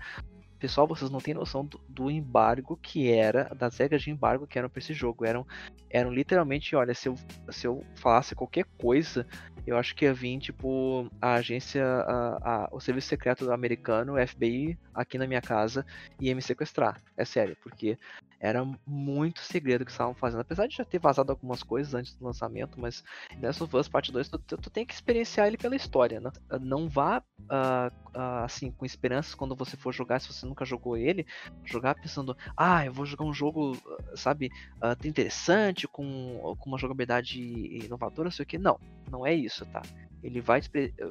Pessoal, vocês não têm noção do, do, embargo que era, das regras de embargo que eram para esse jogo. Eram, eram literalmente, olha, se eu, se eu falasse qualquer coisa, eu acho que ia vir, tipo, a agência, a, a, o serviço secreto americano, FBI, aqui na minha casa, ia me sequestrar. É sério, porque era muito segredo que estavam fazendo. Apesar de já ter vazado algumas coisas antes do lançamento, mas of Us Part 2, tu, tu, tu tem que experienciar ele pela história. Né? Não vá uh, uh, assim com esperanças quando você for jogar, se você nunca jogou ele, jogar pensando, ah, eu vou jogar um jogo, sabe, uh, interessante, com, com uma jogabilidade inovadora, sei o que. Não, não é isso, tá? Ele vai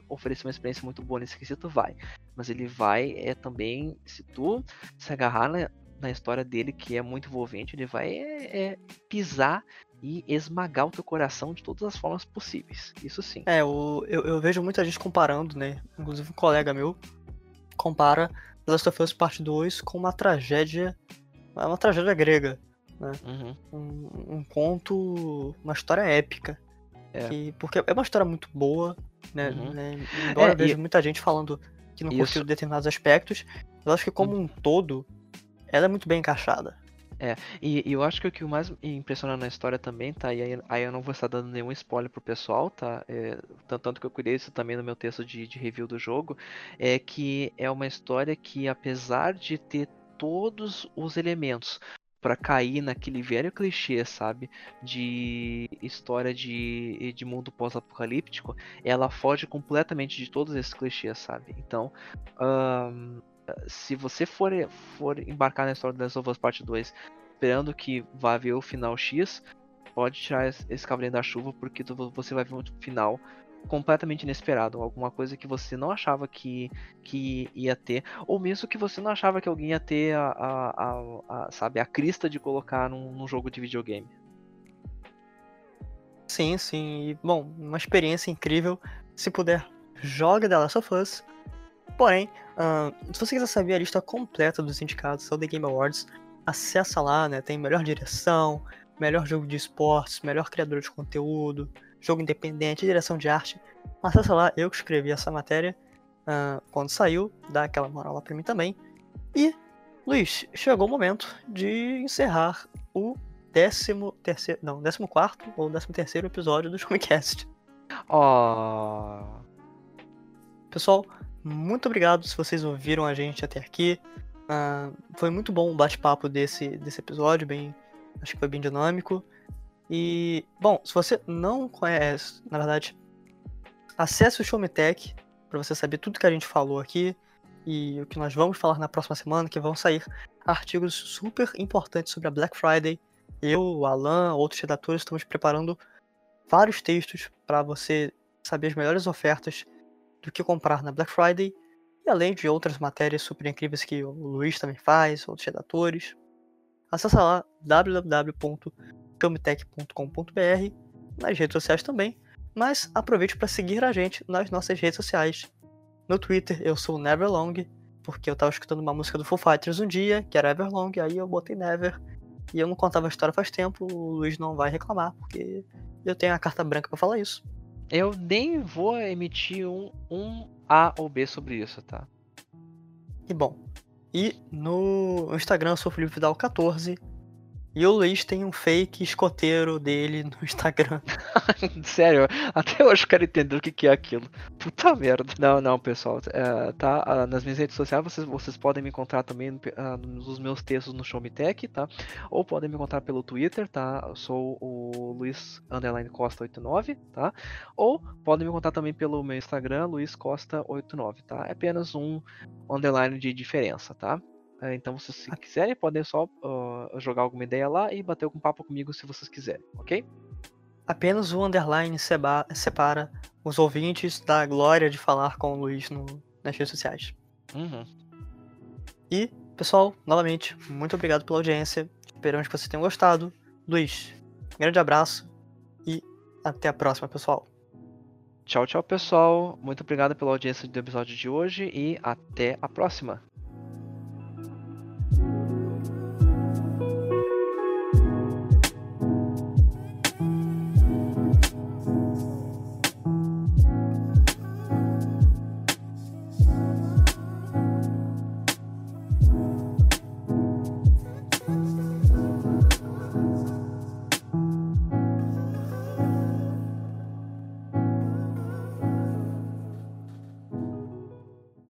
oferecer uma experiência muito boa nesse quesito, vai. Mas ele vai é também, se tu se agarrar na, na história dele, que é muito envolvente, ele vai é, é, pisar e esmagar o teu coração de todas as formas possíveis. Isso sim. É, o, eu, eu vejo muita gente comparando, né? Inclusive um colega meu compara Last of Us Part 2 com uma tragédia. Uma tragédia grega. Né? Uhum. Um, um, conto. Uma história épica. É. Que, porque é uma história muito boa, né? Uhum. né? Embora é, eu veja e... muita gente falando que não curtiu determinados aspectos, eu acho que como uhum. um todo, ela é muito bem encaixada. É, e, e, eu acho que o que mais impressiona na história também, tá? E aí, aí eu não vou estar dando nenhum spoiler pro pessoal, tá? É, tanto, que eu cuidei isso também no meu texto de, de review do jogo, é que é uma história que, apesar de ter todos os elementos para cair naquele velho clichê, sabe? De história de, de mundo pós-apocalíptico, ela foge completamente de todos esses clichês, sabe? Então, se você for, for embarcar na história das Us Parte 2 esperando que vá ver o final X, pode tirar esse cavaleiro da chuva, porque você vai ver um final completamente inesperado, alguma coisa que você não achava que, que ia ter, ou mesmo que você não achava que alguém ia ter a, a, a, a sabe, a crista de colocar num, num, jogo de videogame. Sim, sim. E, bom, uma experiência incrível. Se puder, joga The Last of Us. Porém, uh, se você quiser saber a lista completa dos indicados ao The Game Awards, acessa lá, né? Tem melhor direção, melhor jogo de esportes, melhor criador de conteúdo, jogo independente, direção de arte. Acessa lá, eu que escrevi essa matéria uh, quando saiu, dá aquela moral lá pra mim também. E, Luiz, chegou o momento de encerrar o décimo terceiro, não, décimo quarto ou décimo terceiro episódio do Showcast. Oh. Pessoal, muito obrigado se vocês ouviram a gente até aqui. Uh, foi muito bom o bate-papo desse, desse episódio, bem, Acho que foi bem dinâmico. E, bom, se você não conhece, na verdade, acesse o Show Me Tech para você saber tudo que a gente falou aqui e o que nós vamos falar na próxima semana, que vão sair artigos super importantes sobre a Black Friday. Eu, o Alan, outros redatores estamos preparando vários textos para você saber as melhores ofertas do que comprar na Black Friday, e além de outras matérias super incríveis que o Luiz também faz, outros redatores. Acesse lá www.filmtech.com.br, nas redes sociais também, mas aproveite para seguir a gente nas nossas redes sociais. No Twitter eu sou Neverlong, porque eu tava escutando uma música do Foo Fighters um dia, que era Everlong, aí eu botei Never, e eu não contava a história faz tempo, o Luiz não vai reclamar, porque eu tenho a carta branca para falar isso. Eu nem vou emitir um, um A ou B sobre isso, tá? E bom. E no Instagram eu sou Felipe Vidal 14. E o Luiz tem um fake escoteiro dele no Instagram. Sério, até hoje eu quero entender o que, que é aquilo. Puta merda. Não, não, pessoal. É, tá, ah, nas minhas redes sociais vocês, vocês podem me encontrar também uh, nos meus textos no Show Me Tech, tá? Ou podem me encontrar pelo Twitter, tá? Eu sou o Luiz Underline Costa 89, tá? Ou podem me encontrar também pelo meu Instagram, Luiz Costa 89, tá? É apenas um underline de diferença, tá? É, então, se vocês quiserem, podem só uh, jogar alguma ideia lá e bater um papo comigo se vocês quiserem, ok? Apenas o underline separa os ouvintes da glória de falar com o Luiz no, nas redes sociais. Uhum. E, pessoal, novamente, muito obrigado pela audiência. Esperamos que vocês tenham gostado. Luiz, grande abraço e até a próxima, pessoal. Tchau, tchau, pessoal. Muito obrigado pela audiência do episódio de hoje e até a próxima.